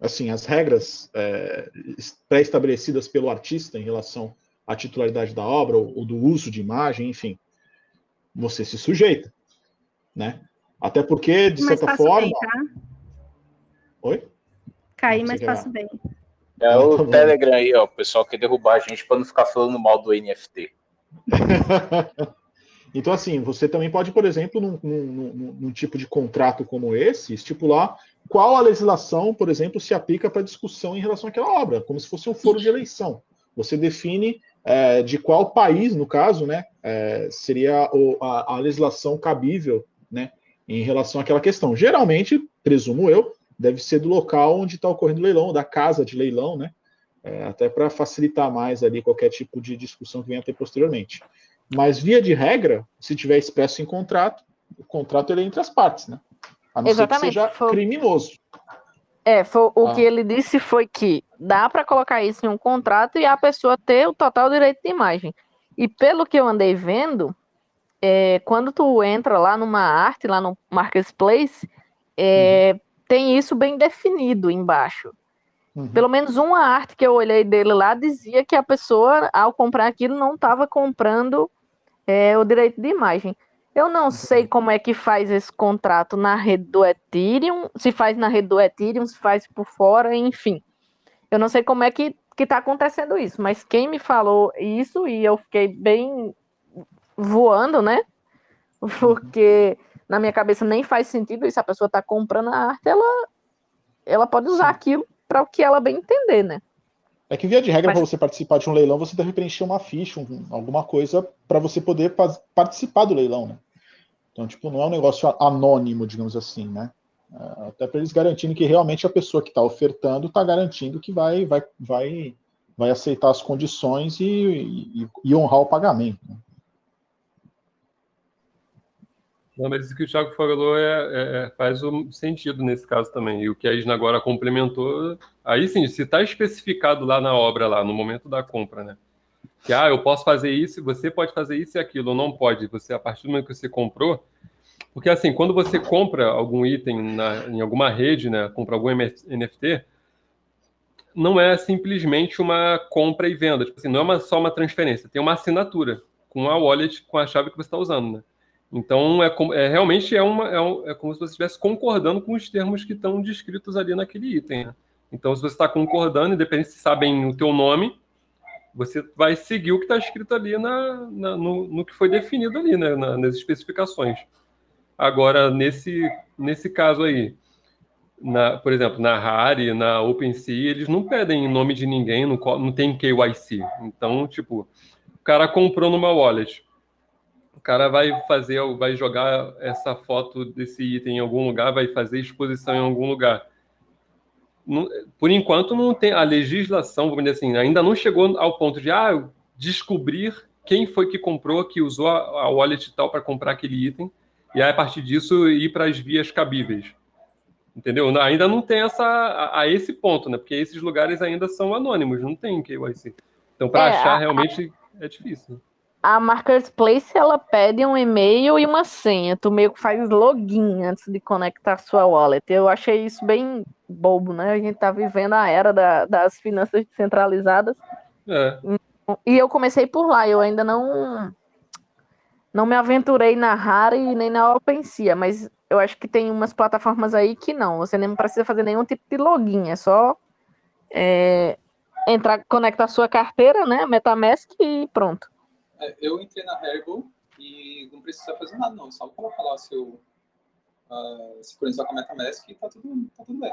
Assim, as regras é, es- pré-estabelecidas pelo artista em relação à titularidade da obra ou, ou do uso de imagem, enfim, você se sujeita, né? Até porque, de Mas certa forma. bem, tá? Oi? Caí, mas quer- faço bem. É o. Telegram aí, ó. O pessoal quer derrubar a gente para não ficar falando mal do NFT. *laughs* Então, assim, você também pode, por exemplo, num, num- num- num tipo de contrato como esse, estipular qual a legislação, por exemplo, se aplica para discussão em relação àquela obra, como se fosse um foro de eleição. Você define é, de qual país, no caso, né, é, seria o- a, a legislação cabível, né, em relação àquela questão. Geralmente, presumo eu, deve ser do local onde está ocorrendo o leilão, da casa de leilão, né, é, até para facilitar mais ali qualquer tipo de discussão que venha a ter posteriormente. Mas, via de regra, se tiver expresso em contrato, o contrato ele é entre as partes, né? A não Exatamente, ser que seja foi- criminoso. É, foi, o Ah. que ele disse foi que dá para colocar isso em um contrato e a pessoa ter o total direito de imagem. E pelo que eu andei vendo, é, quando tu entra lá numa arte, lá no Marketplace, é, tem isso bem definido embaixo. Uhum. Pelo menos uma arte que eu olhei dele lá dizia que a pessoa, ao comprar aquilo, não estava comprando é, o direito de imagem. Eu não sei como é que faz esse contrato na rede do Ethereum, se faz na rede do Ethereum, se faz por fora, enfim. Eu não sei como é que, que tá acontecendo isso, mas quem me falou isso, e eu fiquei bem voando, né? Porque na minha cabeça nem faz sentido isso, a pessoa tá comprando a arte, ela ela pode usar aquilo para o que ela bem entender, né? É que, via de regra, Mas- para você participar de um leilão, você deve preencher uma ficha, um- alguma coisa, para você poder participar do leilão, né? Então, tipo, não é um negócio anônimo, digamos assim, né? É, Até para eles garantirem que realmente a pessoa que está ofertando está garantindo que vai, vai, vai, vai aceitar as condições e, e- e honrar o pagamento. né? Não, mas isso que o Thiago falou é, é- é- faz um sentido nesse caso também. E o que a Isna agora complementou, aí sim, se está especificado lá na obra, lá no momento da compra, né? Que ah, eu posso fazer isso, você pode fazer isso e aquilo, ou não pode. Você, a partir do momento que você comprou, porque assim, quando você compra algum item na- em alguma rede, né? Compra algum NFT, não é simplesmente uma compra e venda. Tipo assim, não é uma- só uma transferência, tem uma assinatura com a wallet, com a chave que você está usando, né? Então, é, é realmente é, uma, é, um- é como se você estivesse concordando com os termos que estão descritos ali naquele item. né? Então, se você está concordando, independente se sabem o teu nome, você vai seguir o que está escrito ali na, na- no, no que foi definido ali, né? na- nas especificações. Agora, nesse, nesse caso aí, na, por exemplo, na Rari, na OpenSea, eles não pedem nome de ninguém, não, não tem KYC. Então, tipo, o cara comprou numa wallet. O cara vai fazer, vai jogar essa foto desse item em algum lugar, vai fazer exposição em algum lugar. Por enquanto, não tem a legislação, vamos dizer assim, ainda não chegou ao ponto de ah, descobrir quem foi que comprou, que usou a, a wallet tal para comprar aquele item, e aí, a partir disso ir para as vias cabíveis. Entendeu? Ainda não tem essa a, a esse ponto, né? Porque esses lugares ainda são anônimos, não tem KYC. Então, para É, achar a- realmente é difícil. A Marketplace, ela pede um e-mail e uma senha. Tu meio que faz login antes de conectar sua wallet. Eu achei isso bem bobo, né? A gente tá vivendo a era da- das finanças descentralizadas. É. E eu comecei por lá. Eu ainda não não me aventurei na Rari nem na OpenSea, mas eu acho que tem umas plataformas aí que não. Você nem precisa fazer nenhum tipo de login. É só é, entrar, conectar sua carteira, né? MetaMask e pronto. É, eu entrei na Haribo e não precisa fazer nada, não. Só colocar lá o seu. Uh, sincronizar com a MetaMask e tá tudo, tá tudo bem.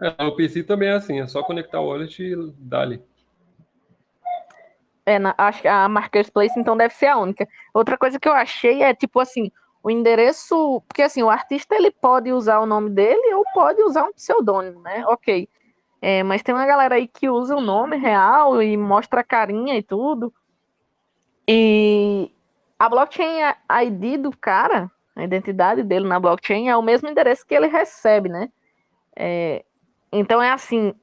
É, o PC também é assim, é só conectar o wallet e dali. É, na- acho que a Marketplace então deve ser a única. Outra coisa que eu achei é tipo assim, o endereço, porque assim, o artista ele pode usar o nome dele ou pode usar um pseudônimo, né? OK. É, mas tem uma galera aí que usa o nome real e mostra a carinha e tudo. E a blockchain ID do cara, a identidade dele na blockchain é o mesmo endereço que ele recebe, né? É, então é assim,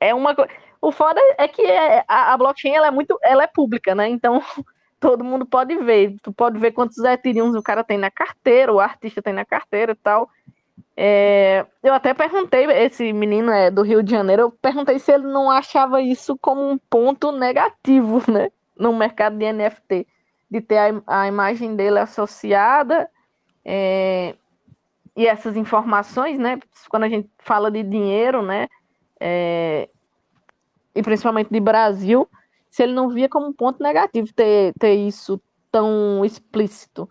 é uma o foda é que é- a, a blockchain ela é muito, ela é pública, né? Então *laughs* todo mundo pode ver. Tu pode ver quantos Ethereums o cara tem na carteira, o artista tem na carteira e tal. É, eu até perguntei, esse menino é do Rio de Janeiro, eu perguntei se ele não achava isso como um ponto negativo, *laughs* né? No mercado de NFT, de ter a, a imagem dele associada é, e essas informações, né? Quando a gente fala de dinheiro, né? É, e principalmente de Brasil, se ele não via como um ponto negativo ter, ter isso tão explícito.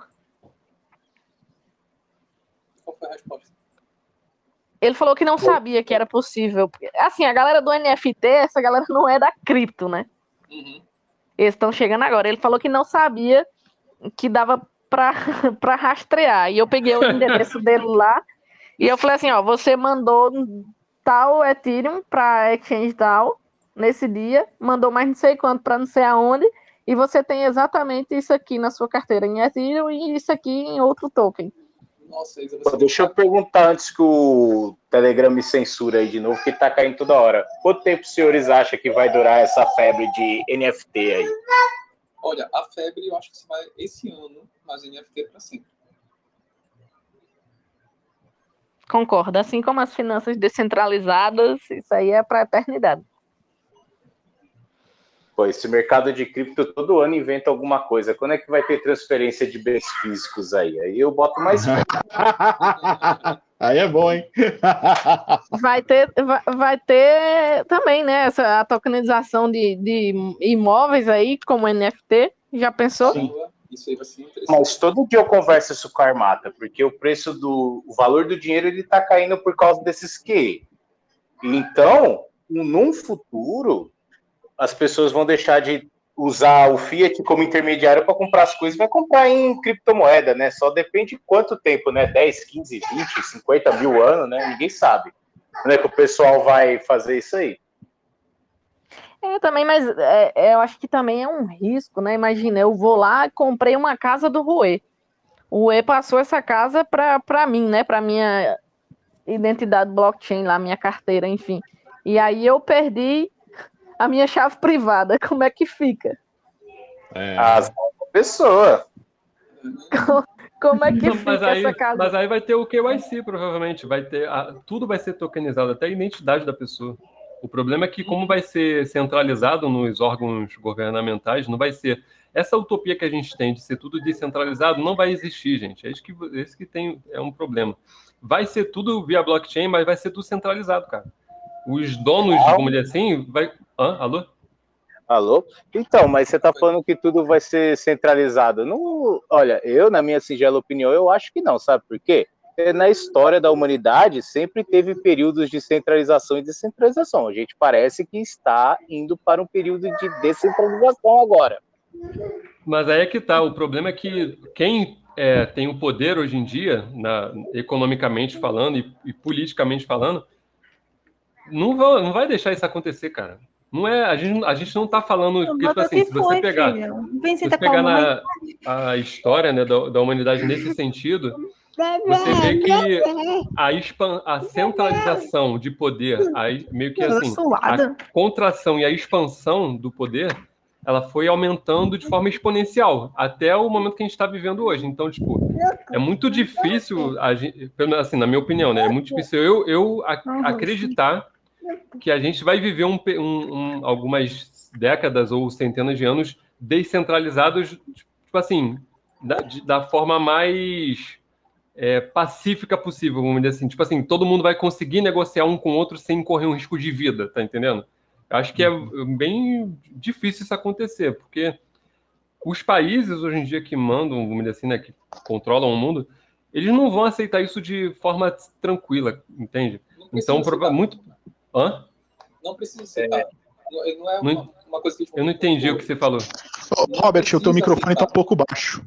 Qual foi a resposta? Ele falou que não sabia que era possível. Assim, a galera do NFT, essa galera não é da cripto, né? Uhum. Eles estão chegando agora. Ele falou que não sabia que dava pra *laughs* rastrear. E eu peguei o *laughs* endereço dele lá e eu falei assim, ó, você mandou tal Ethereum pra exchange tal nesse dia, mandou mais não sei quanto pra não sei aonde, e você tem exatamente isso aqui na sua carteira em Ethereum e isso aqui em outro token. Nossa, Pô, Deixa eu perguntar antes que o Telegram me censura aí de novo, que tá caindo toda hora. Quanto tempo os senhores acham que vai durar essa febre de NFT aí? Olha, a febre eu acho que vai esse ano, mas NFT para sempre. Concordo. Assim como as finanças descentralizadas, isso aí é pra eternidade. Pô, esse mercado de cripto todo ano inventa alguma coisa. Quando é que vai ter transferência de bens físicos aí? Aí eu boto mais. *laughs* Aí é bom, hein? Vai ter, vai, vai ter também, né? Essa, a tokenização de, de imóveis aí, como NFT. Já pensou? Sim. Isso aí vai ser interessante. Mas todo dia eu converso isso com a Armata, porque o preço do. O valor do dinheiro ele tá caindo por causa desses que. Então, num futuro, as pessoas vão deixar de usar o Fiat como intermediário para comprar as coisas, vai comprar em criptomoeda, né? Só depende de quanto tempo, né? 10, 15, 20, 50 mil anos, né? Ninguém sabe. Como é que o pessoal vai fazer isso aí? É, também, mas é, é, eu acho que também é um risco, né? Imagina, eu vou lá e comprei uma casa do Rue. O Rue passou essa casa para mim, né? Para minha identidade blockchain lá, minha carteira, enfim. E aí eu perdi a minha chave privada. *laughs* Como é que fica? É. As pessoa. Como é que Não, fica aí, essa casa? Mas aí vai ter o KYC, provavelmente. Vai ter a, tudo vai ser tokenizado, até a identidade da pessoa. O problema é que, como vai ser centralizado nos órgãos governamentais, não vai ser. Essa utopia que a gente tem de ser tudo descentralizado não vai existir, gente. É isso que, é isso que tem, é um problema. Vai ser tudo via blockchain, mas vai ser tudo centralizado, cara. Os donos, como dizer assim, vai. Hã? Alô? Alô? Então, mas você está falando que tudo vai ser centralizado. Não, olha, eu, na minha singela opinião, eu acho que não, sabe por quê? na história da humanidade sempre teve períodos de centralização e descentralização. A gente parece que está indo para um período de descentralização agora. Mas aí é que tá. O problema é que quem é, tem o poder hoje em dia, na, economicamente falando e, e, politicamente falando, não vai, não vai deixar isso acontecer, cara. Não é, a gente, a gente não está falando tipo assim, se você pegar, se você pegar na a história né, da, da humanidade nesse *laughs* sentido, você vê que a, expan a centralização de poder, a, meio que assim, a contração e a expansão do poder, ela foi aumentando de forma exponencial até o momento que a gente está vivendo hoje. Então, tipo, é muito difícil, a gente, assim, na minha opinião, né? É muito difícil eu, eu acreditar que a gente vai viver um, um, um, algumas décadas ou centenas de anos descentralizados, tipo assim, da, da forma mais é, pacífica possível, vamos dizer assim. Tipo assim, todo mundo vai conseguir negociar um com o outro sem correr um risco de vida, tá entendendo? Acho que é bem difícil isso acontecer, porque os países hoje em dia que mandam, vamos dizer assim, né, que controlam o mundo, eles não vão aceitar isso de forma tranquila, entende? Então, muito. Hã? Não precisa aceitar. É... Não é uma, uma coisa que. Eu não entendi o que você falou. Robert, o teu microfone está um pouco baixo.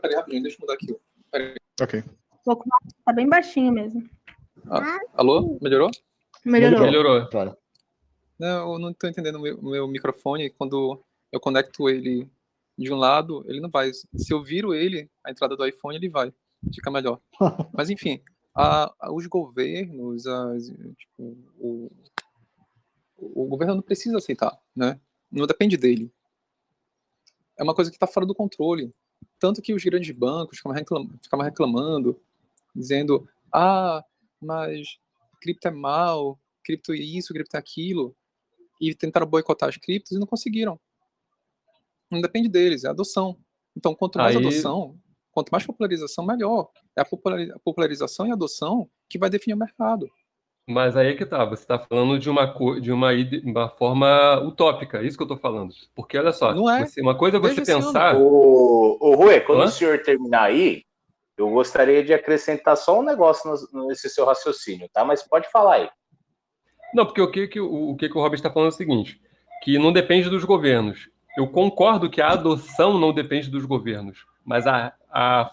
Peraí, rapidinho, deixa eu mudar aqui. Peraí. Ok pouco mais, tá bem baixinho mesmo. Ah, alô? Melhorou? Melhorou. Melhorou. Claro. Não, eu não estou entendendo o meu, meu, microfone. Quando eu conecto ele de um lado, ele não vai. Se eu viro ele, a entrada do iPhone, ele vai. Fica melhor. *laughs* Mas, enfim, a, a, os governos, as, tipo, o, o governo não precisa aceitar, né? Não depende dele. É uma coisa que está fora do controle. Tanto que os grandes bancos ficavam reclamando, ficavam reclamando dizendo: ah, mas cripto é mal, cripto é isso, cripto é aquilo, e tentaram boicotar as criptos e não conseguiram. Não depende deles, é adoção. Então, quanto mais Aí... adoção, quanto mais popularização, melhor. É a popularização e a adoção que vai definir o mercado. Mas aí é que tá, você está falando de uma, de uma, uma forma utópica, é isso que eu estou falando. Porque olha só, não é. Você, uma coisa é você pensar. O, o Rui, quando Hã? o senhor terminar aí, eu gostaria de acrescentar só um negócio nesse seu raciocínio, tá? Mas pode falar aí. Não, porque o que, que, o, o, que, que o Robert está falando é o seguinte: que não depende dos governos. Eu concordo que a adoção não depende dos governos, mas a, a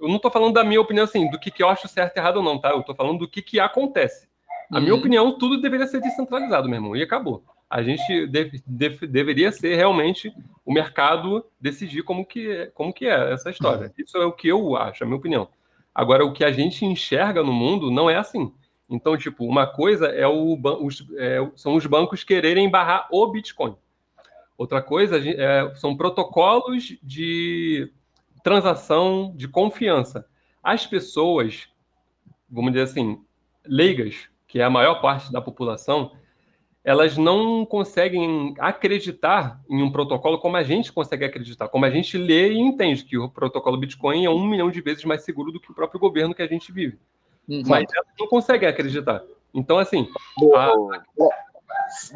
eu não estou falando da minha opinião assim, do que, que eu acho certo e errado ou não, tá? Eu estou falando do que, que acontece. A minha uhum. opinião, tudo deveria ser descentralizado, meu irmão, e acabou. A gente deve, deve, deveria ser realmente o mercado decidir como que, é, como que é essa história. Uhum. Isso é o que eu acho, a minha opinião. Agora, o que a gente enxerga no mundo não é assim. Então, tipo, uma coisa é o, os, é, são os bancos quererem barrar o Bitcoin. Outra coisa é, são protocolos de transação de confiança. As pessoas, vamos dizer assim, leigas, que é a maior parte da população, elas não conseguem acreditar em um protocolo como a gente consegue acreditar, como a gente lê e entende que o protocolo Bitcoin é um milhão de vezes mais seguro do que o próprio governo que a gente vive. Uhum. Mas elas não conseguem acreditar. Então, assim. A...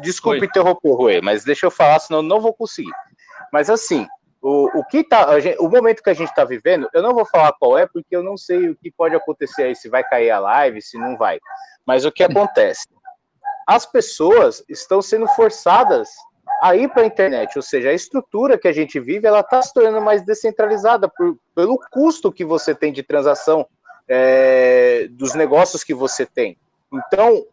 Desculpe Oi. interromper, Rui, mas deixa eu falar, senão eu não vou conseguir. Mas, assim, o, o que tá, gente, o momento que a gente está vivendo, eu não vou falar qual é, porque eu não sei o que pode acontecer aí, se vai cair a live, se não vai. Mas o que acontece? As pessoas estão sendo forçadas a ir para a internet, ou seja, a estrutura que a gente vive, ela está se tornando mais descentralizada por, pelo custo que você tem de transação é, dos negócios que você tem. Então,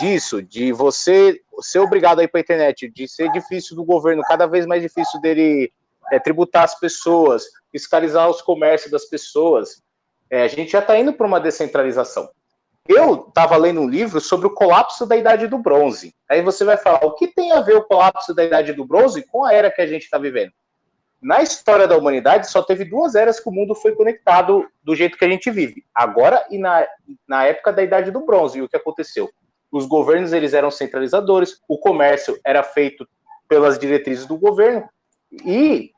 disso, de você ser obrigado a ir para a internet, de ser difícil do governo, cada vez mais difícil dele é, tributar as pessoas, fiscalizar os comércios das pessoas. É, a gente já está indo para uma descentralização. Eu estava lendo um livro sobre o colapso da Idade do Bronze. Aí você vai falar, o que tem a ver o colapso da Idade do Bronze com a era que a gente está vivendo? Na história da humanidade, só teve duas eras que o mundo foi conectado do jeito que a gente vive. Agora e na, na época da Idade do Bronze. E o que aconteceu? Os governos eles eram centralizadores, o comércio era feito pelas diretrizes do governo, e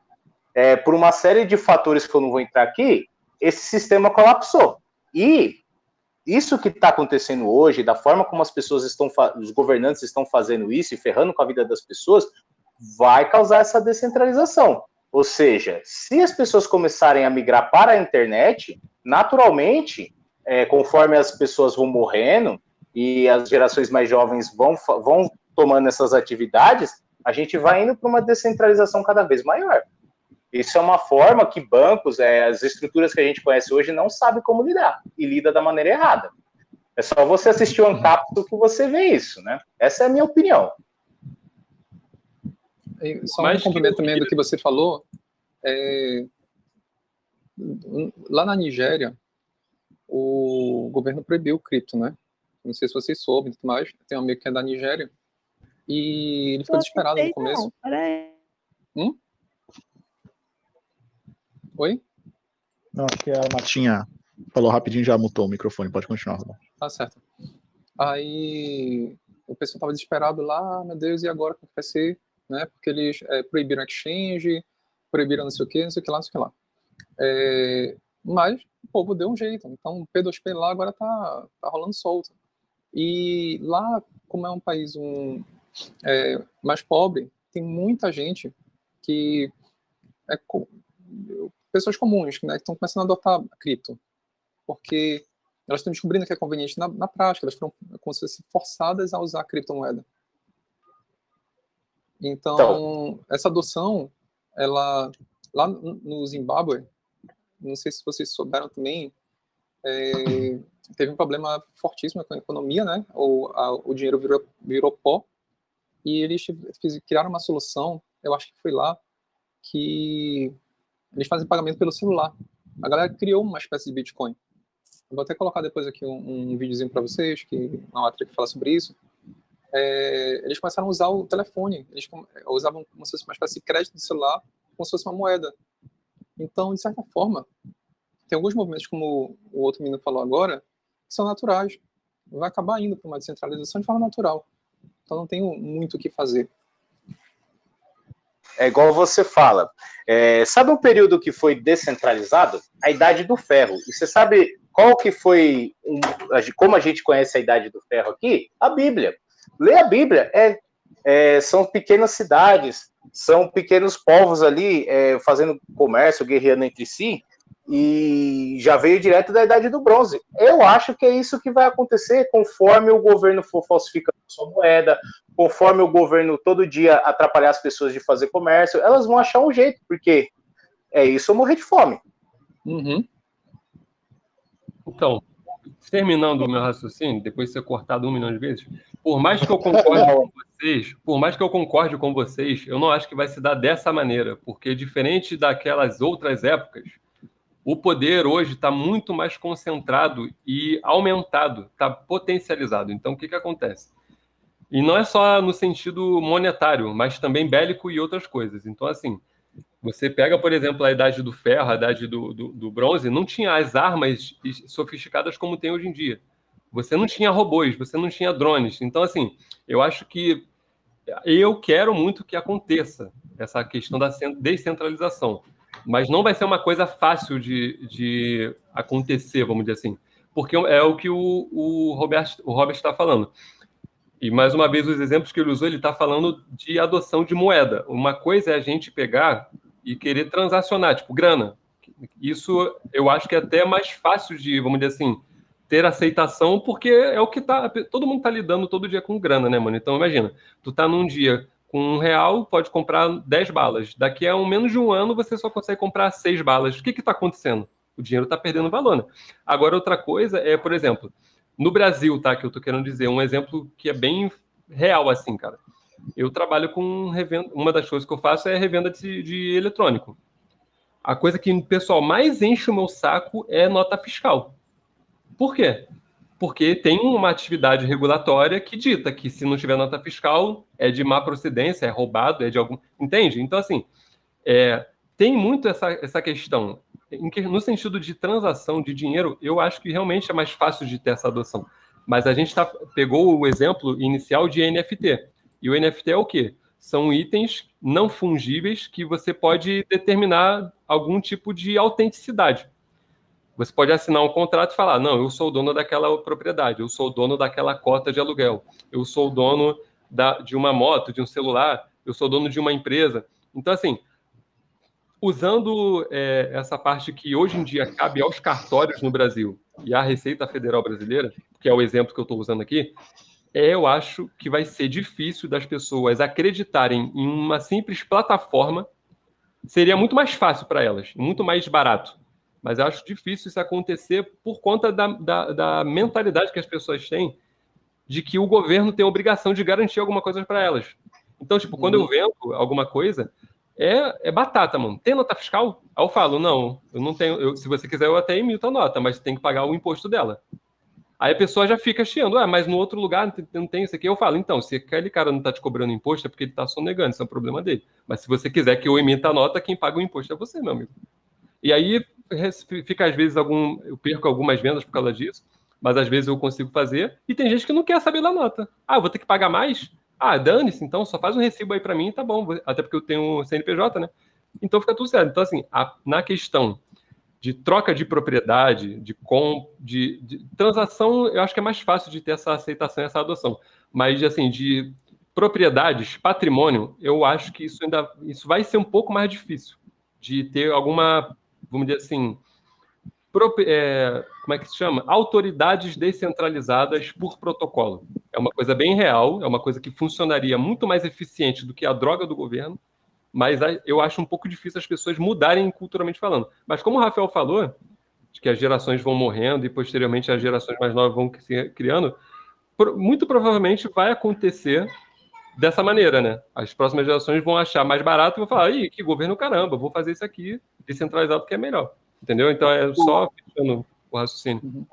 é, por uma série de fatores que eu não vou entrar aqui, esse sistema colapsou. E isso que está acontecendo hoje, da forma como as pessoas estão, os governantes estão fazendo isso e ferrando com a vida das pessoas, vai causar essa descentralização. Ou seja, se as pessoas começarem a migrar para a internet, naturalmente, é, conforme as pessoas vão morrendo e as gerações mais jovens vão, vão tomando essas atividades, a gente vai indo para uma descentralização cada vez maior. Isso é uma forma que bancos, é, as estruturas que a gente conhece hoje, não sabem como lidar e lida da maneira errada. É só você assistir o Ancapto que você vê isso, né? Essa é a minha opinião. E só um complemento também do que você falou. É... Lá na Nigéria, o governo proibiu o cripto, né? Não sei se vocês soubem, mas tem um amigo que é da Nigéria e ele ficou desesperado no começo. Não, peraí. Hum? Oi? Não, acho que a Matinha falou rapidinho já mutou o microfone. Pode continuar, Robert. Tá certo. Aí o pessoal tava desesperado lá, ah, meu Deus, e agora como vai ser? Né? Porque eles é, proibiram exchange, proibiram não sei o que, não sei o que lá, não sei o que lá. É, mas o povo deu um jeito. Então o P2P lá agora tá, tá rolando solto. E lá, como é um país um, é, mais pobre, tem muita gente que é, pessoas comuns, né, que estão começando a adotar a cripto, porque elas estão descobrindo que é conveniente na, na prática, elas foram como se fossem forçadas a usar a criptomoeda. Então, então, essa adoção, ela lá no Zimbábue, não sei se vocês souberam também, é, teve um problema fortíssimo com a economia, né? O, a, o dinheiro virou, virou pó e eles criaram uma solução, eu acho que foi lá, que eles fazem pagamento pelo celular. A galera criou uma espécie de Bitcoin. Eu vou até colocar depois aqui um, um videozinho para vocês, que uma outra que fala sobre isso. É, eles começaram a usar o telefone. Eles usavam como se fosse uma espécie de crédito de celular, como se fosse uma moeda. Então, de certa forma, tem alguns movimentos, como o outro menino falou agora, que são naturais. Vai acabar indo para uma descentralização de forma natural. Então, não tem muito o que fazer. É igual você fala. É, sabe um período que foi descentralizado? A Idade do Ferro. E você sabe qual que foi, um, como a gente conhece a Idade do Ferro aqui? A Bíblia. Lê a Bíblia. É, é são pequenas cidades, são pequenos povos ali é, fazendo comércio, guerreando entre si, e já veio direto da Idade do Bronze. Eu acho que é isso que vai acontecer conforme o governo for falsificando sua moeda, conforme o governo todo dia atrapalhar as pessoas de fazer comércio, elas vão achar um jeito, porque é isso ou morrer de fome. Uhum. Então, terminando o meu raciocínio, depois de ser cortado um milhão de vezes, por mais que eu concorde com vocês, por mais que eu concorde com vocês, eu não acho que vai se dar dessa maneira, porque diferente daquelas outras épocas, o poder hoje está muito mais concentrado e aumentado, está potencializado. Então, o que, que acontece? E não é só no sentido monetário, mas também bélico e outras coisas. Então, assim, você pega, por exemplo, a idade do ferro, a idade do, do, do bronze, não tinha as armas sofisticadas como tem hoje em dia. Você não tinha robôs, você não tinha drones. Então, assim, eu acho que eu quero muito que aconteça essa questão da descentralização. Mas não vai ser uma coisa fácil de, de acontecer, vamos dizer assim. Porque é o que o, o Robert o Robert está falando. E mais uma vez, os exemplos que ele usou, ele está falando de adoção de moeda. Uma coisa é a gente pegar e querer transacionar, tipo, grana. Isso eu acho que é até mais fácil de, vamos dizer assim, ter aceitação, porque é o que tá. Todo mundo tá lidando todo dia com grana, né, mano? Então imagina, tu tá num dia com um real, pode comprar 10 balas. Daqui a um, menos de um ano, você só consegue comprar seis balas. O que está acontecendo? O dinheiro está perdendo valor. Né? Agora, outra coisa é, por exemplo, no Brasil, tá? Que eu tô querendo dizer, um exemplo que é bem real, assim, cara. Eu trabalho com revenda. Uma das coisas que eu faço é revenda de, de eletrônico. A coisa que o pessoal mais enche o meu saco é nota fiscal. Por quê? Porque tem uma atividade regulatória que dita que se não tiver nota fiscal é de má procedência, é roubado, é de algum. Entende? Então, assim, é, tem muito essa, essa questão. No sentido de transação de dinheiro, eu acho que realmente é mais fácil de ter essa adoção. Mas a gente tá, pegou o exemplo inicial de NFT. E o NFT é o quê? São itens não fungíveis que você pode determinar algum tipo de autenticidade. Você pode assinar um contrato e falar: não, eu sou o dono daquela propriedade, eu sou o dono daquela cota de aluguel, eu sou o dono da, de uma moto, de um celular, eu sou dono de uma empresa. Então, assim, usando é, essa parte que hoje em dia cabe aos cartórios no Brasil e à Receita Federal Brasileira, que é o exemplo que eu estou usando aqui, é, eu acho que vai ser difícil das pessoas acreditarem em uma simples plataforma. Seria muito mais fácil para elas, muito mais barato mas eu acho difícil isso acontecer por conta da, da, da, mentalidade que as pessoas têm de que o governo tem a obrigação de garantir alguma coisa para elas. Então, tipo, quando eu uhum. vendo alguma coisa, é, é batata, mano. Tem nota fiscal? Aí eu falo, não, eu não tenho. Eu, se você quiser, eu até emito a nota, mas tem que pagar o imposto dela. Aí a pessoa já fica chiando, ah, mas no outro lugar não tem isso aqui. Eu falo, então, se aquele cara não está te cobrando imposto, é porque ele está sonegando, isso é um problema dele. Mas se você quiser que eu emita a nota, quem paga o imposto é você, meu amigo. E aí fica às vezes algum, eu perco algumas vendas por causa disso, mas às vezes eu consigo fazer. E tem gente que não quer saber da nota. Ah, vou ter que pagar mais? Ah, dane-se, então só faz um recibo aí para mim, tá bom. Até porque eu tenho CNPJ, né? Então fica tudo certo. Então, assim, a, na questão de troca de propriedade, de, com, de, de, transação, eu acho que é mais fácil de ter essa aceitação, essa adoção. Mas, assim, de propriedades, patrimônio, eu acho que isso ainda isso vai ser um pouco mais difícil de ter alguma vamos dizer assim, é, como é que se chama? Autoridades descentralizadas por protocolo. É uma coisa bem real, é uma coisa que funcionaria muito mais eficiente do que a droga do governo, mas eu acho um pouco difícil as pessoas mudarem culturalmente falando. Mas como o Rafael falou, de que as gerações vão morrendo e posteriormente as gerações mais novas vão se criando, muito provavelmente vai acontecer dessa maneira, né? As próximas gerações vão achar mais barato e vão falar, ih, que governo caramba, vou fazer isso aqui descentralizado que é melhor. Entendeu? Então é só fechando o raciocínio. Uhum.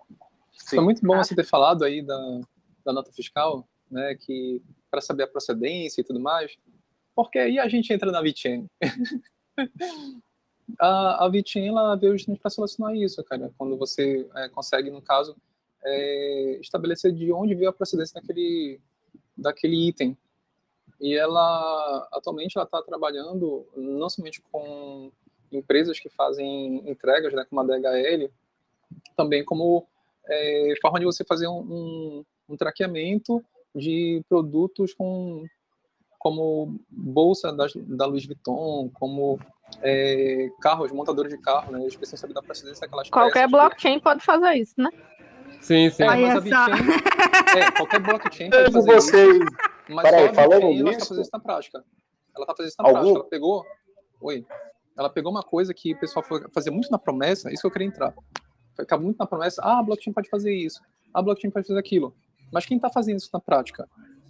Foi muito bom você ter falado aí da, da nota fiscal, né? Que para saber a procedência e tudo mais, porque aí a gente entra na VTN. *laughs* a, a VTN ela veio justamente para solucionar isso, cara. Quando você é, consegue, no caso, é, estabelecer de onde veio a procedência daquele, daquele item, e ela atualmente ela está trabalhando não somente com empresas que fazem entregas, né, como a DHL, também como é, forma de você fazer um, um, um traqueamento de produtos com como bolsa da, da Louis Vuitton, como é, carros, montadores de carro, né? Eles precisam saber da procedência daquelas Qualquer blockchain que... pode fazer isso, né? Sim, sim. É, mas a blockchain, é, qualquer blockchain pode fazer você... isso. Mas Peraí, a blockchain, ela está fazendo isso na prática. Ela está fazendo isso na Algum... prática. Ela pegou... Oi ela pegou uma coisa que o pessoal fazia muito na promessa, isso que eu queria entrar. Ficava muito na promessa, ah, a blockchain pode fazer isso, a blockchain pode fazer aquilo. Mas quem está fazendo isso na prática?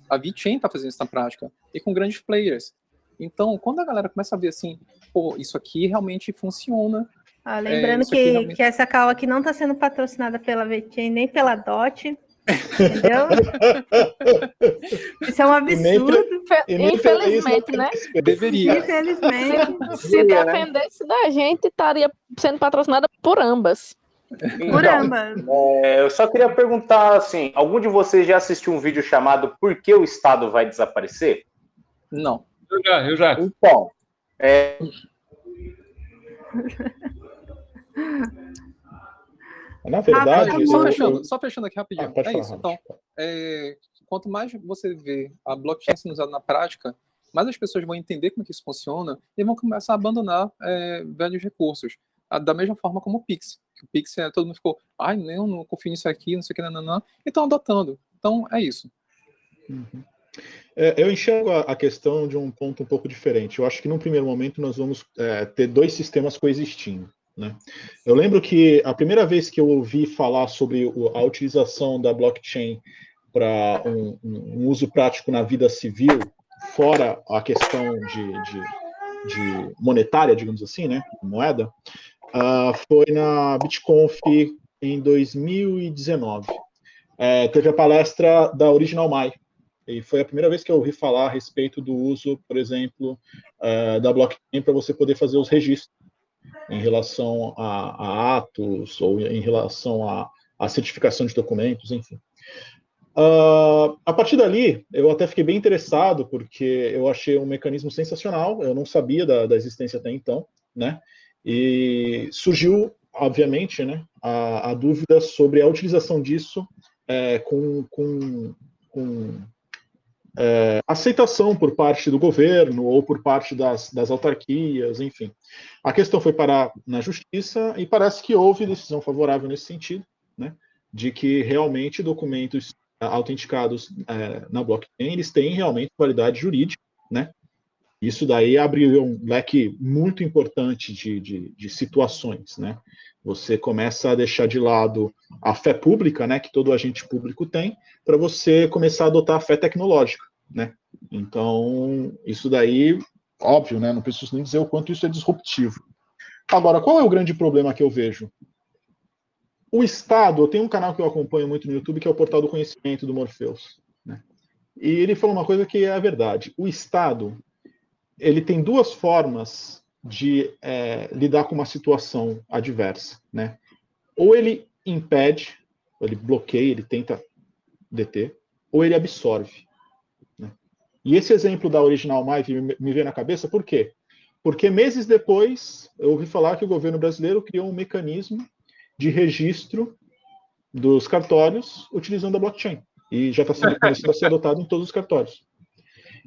A VeChain está fazendo isso na prática, e com grandes players. Então, quando a galera começa a ver assim, pô, isso aqui realmente funciona. Ah, lembrando é, que, realmente... que essa call aqui não está sendo patrocinada pela VeChain nem pela DOT? Isso é um absurdo. Infelizmente, né? Deveria. Infelizmente. *laughs* Se, né? dependesse da gente, estaria sendo patrocinada por ambas. Por então, ambas. É, eu só queria perguntar assim: algum de vocês já assistiu um vídeo chamado Por que o Estado vai desaparecer? Não. Eu já, eu já. Então, é... *laughs* Na verdade. Ah, só, fechando, só fechando aqui rapidinho. Ah, é falar, isso. Então, é, quanto mais você vê a blockchain sendo usada na prática, mais as pessoas vão entender como que isso funciona e vão começar a abandonar é, velhos recursos. Da mesma forma como o Pix. O Pix, é, todo mundo ficou, ai, não, não confio nisso aqui, não sei o que, não, não, e estão adotando. Então, é isso. Uhum. É, eu enxergo a, a, questão de um ponto um pouco diferente. Eu acho que num primeiro momento nós vamos é, ter dois sistemas coexistindo. Né? Eu lembro que a primeira vez que eu ouvi falar sobre a utilização da blockchain para um, um, uso prático na vida civil, fora a questão de, de, de monetária, digamos assim, né, moeda, uh, foi na BitConf em 2019. É, teve a palestra da Original My, e foi a primeira vez que eu ouvi falar a respeito do uso, por exemplo, uh, da blockchain para você poder fazer os registros em relação a, a atos ou em relação à certificação de documentos, enfim. Uh, a partir dali, eu até fiquei bem interessado, porque eu achei um mecanismo sensacional, eu não sabia da, da existência até então, né? E surgiu, obviamente, né, a, a dúvida sobre a utilização disso é, com, com, com é, aceitação por parte do governo ou por parte das, das autarquias, enfim. A questão foi parar na justiça e parece que houve decisão favorável nesse sentido, né, de que realmente documentos autenticados é, na blockchain eles têm realmente qualidade jurídica, né? Isso daí abriu um leque muito importante de, de, de situações, né? Você começa a deixar de lado a fé pública, né, que todo agente público tem, para você começar a adotar a fé tecnológica, né? Então, isso daí, óbvio, né, não preciso nem dizer o quanto isso é disruptivo. Agora, qual é o grande problema que eu vejo? O Estado, eu tenho um canal que eu acompanho muito no YouTube, que é o Portal do Conhecimento do Morpheus, né? E ele falou uma coisa que é a verdade. O Estado, ele tem duas formas de é, lidar com uma situação adversa, né? Ou ele impede, ou ele bloqueia, ele tenta deter, ou ele absorve. Né? E esse exemplo da Original Mive me, veio na cabeça, por quê? Porque meses depois eu ouvi falar que o governo brasileiro criou um mecanismo de registro dos cartórios utilizando a blockchain. E já está sendo *laughs* a ser adotado em todos os cartórios.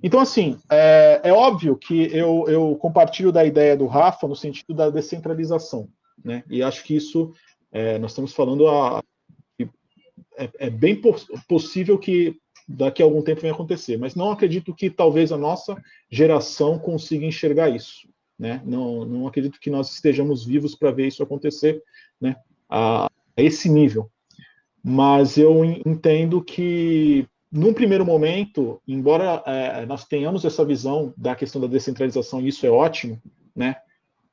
Então, assim, é, é óbvio que eu, eu, compartilho da ideia do Rafa no sentido da descentralização, né? E acho que isso, é, nós estamos falando a, é, é, bem poss possível que daqui a algum tempo venha acontecer, mas não acredito que talvez a nossa geração consiga enxergar isso, né? Não, não acredito que nós estejamos vivos para ver isso acontecer, né? A, a esse nível. Mas eu entendo que num primeiro momento, embora é, nós tenhamos essa visão da questão da descentralização, e isso é ótimo, né?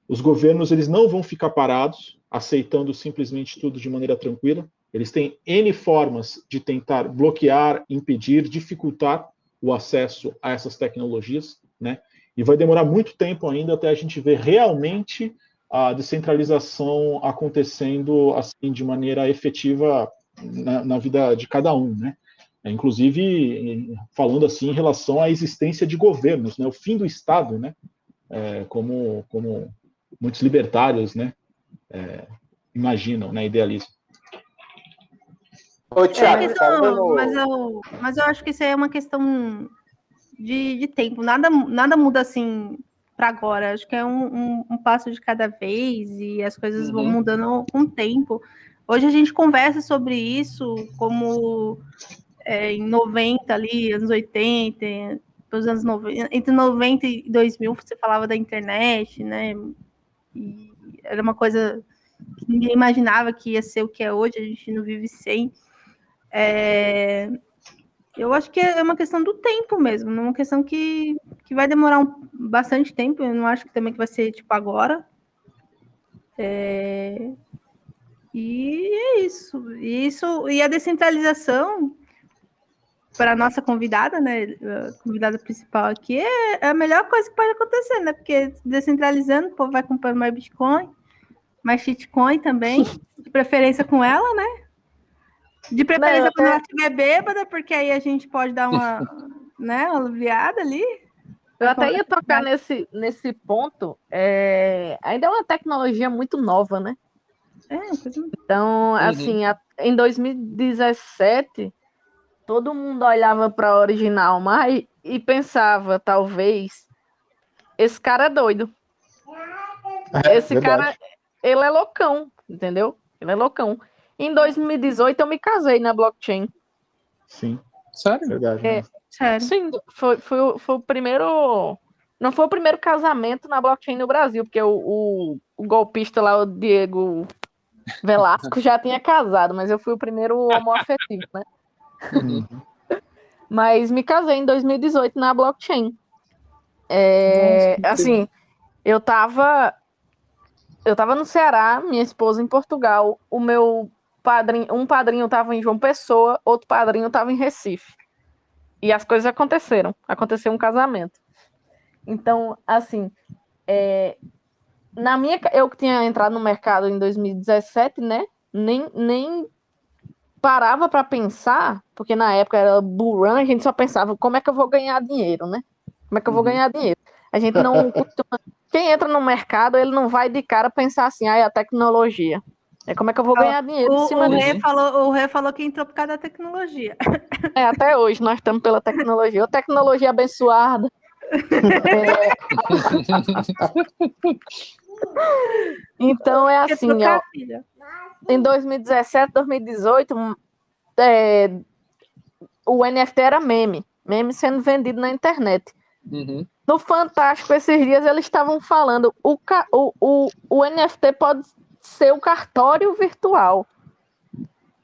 Os governos eles não vão ficar parados, aceitando simplesmente tudo de maneira tranquila. Eles têm N formas de tentar bloquear, impedir, dificultar o acesso a essas tecnologias, né? E vai demorar muito tempo ainda até a gente ver realmente a descentralização acontecendo assim de maneira efetiva na, na vida de cada um, né? É, inclusive falando assim em relação à existência de governos, né, o fim do Estado, né, é, como, como muitos libertários, né, é, imaginam, né, idealizam. Ô, Thiago, é questão, mas, eu, mas eu acho que isso é uma questão de, de tempo, nada, nada muda assim para agora, acho que é um, um, um, passo de cada vez e as coisas uhum. vão mudando com o tempo. Hoje a gente conversa sobre isso como é, em 90 ali, anos 80, os anos 90, entre 90 e 2000 você falava da internet, né? E era uma coisa que ninguém imaginava que ia ser o que é hoje, a gente não vive sem. É, eu acho que é uma questão do tempo mesmo, uma questão que, que vai demorar um, bastante tempo, eu não acho que também que vai ser tipo agora. É, e é isso. E isso e a descentralização para a nossa convidada, né? A convidada principal aqui, é a melhor coisa que pode acontecer, né? Porque descentralizando, o povo vai comprando mais Bitcoin, mais shitcoin também, *laughs* de preferência com ela, né? De preferência Não, quando ela estiver bêbada, porque aí a gente pode dar uma, *laughs* né, uma aliviada ali. Eu até ia tocar nesse, nesse ponto. É... Ainda é uma tecnologia muito nova, né? É, então, assim, uhum. em 2017 todo mundo olhava para a original, mas e pensava, talvez, esse cara é doido. É, esse verdade. cara, ele é loucão, entendeu? Ele é loucão. Em 2018 eu me casei na blockchain. Sim, Sério? verdade. É. Sério. Sim, foi, foi, o- foi o primeiro. Não foi o primeiro casamento na blockchain no Brasil, porque o, o, o golpista lá, o Diego Velasco, já tinha casado, mas eu fui o primeiro homoafetivo, né? Uhum. *laughs* Mas me casei em 2018 na blockchain. É, Nossa, assim, eu tava. Eu tava no Ceará, minha esposa em Portugal, o meu padrinho, um padrinho tava em João Pessoa, outro padrinho tava em Recife. E as coisas aconteceram. Aconteceu um casamento. Então, assim, é, na minha, eu que tinha entrado no mercado em 2017, né? Nem, nem parava para pensar, porque na época era bull run, a gente só pensava como é que eu vou ganhar dinheiro, né? Como é que eu vou Uhum. ganhar dinheiro? A gente não *laughs* costuma. Quem entra no mercado, ele não vai de cara pensar assim, ah, é a tecnologia. É como é que eu vou ganhar dinheiro em O, cima o, disso. Rê falou, o Rê falou que entrou por causa da tecnologia. *laughs* É, até hoje nós estamos pela tecnologia. Ô, tecnologia abençoada. *laughs* É. Então é assim, ó, filha? Em 2017, 2018, hum, é, o NFT era meme, meme sendo vendido na internet. Uhum. No Fantástico, esses dias, eles estavam falando, o, o, o, o NFT pode ser o cartório virtual.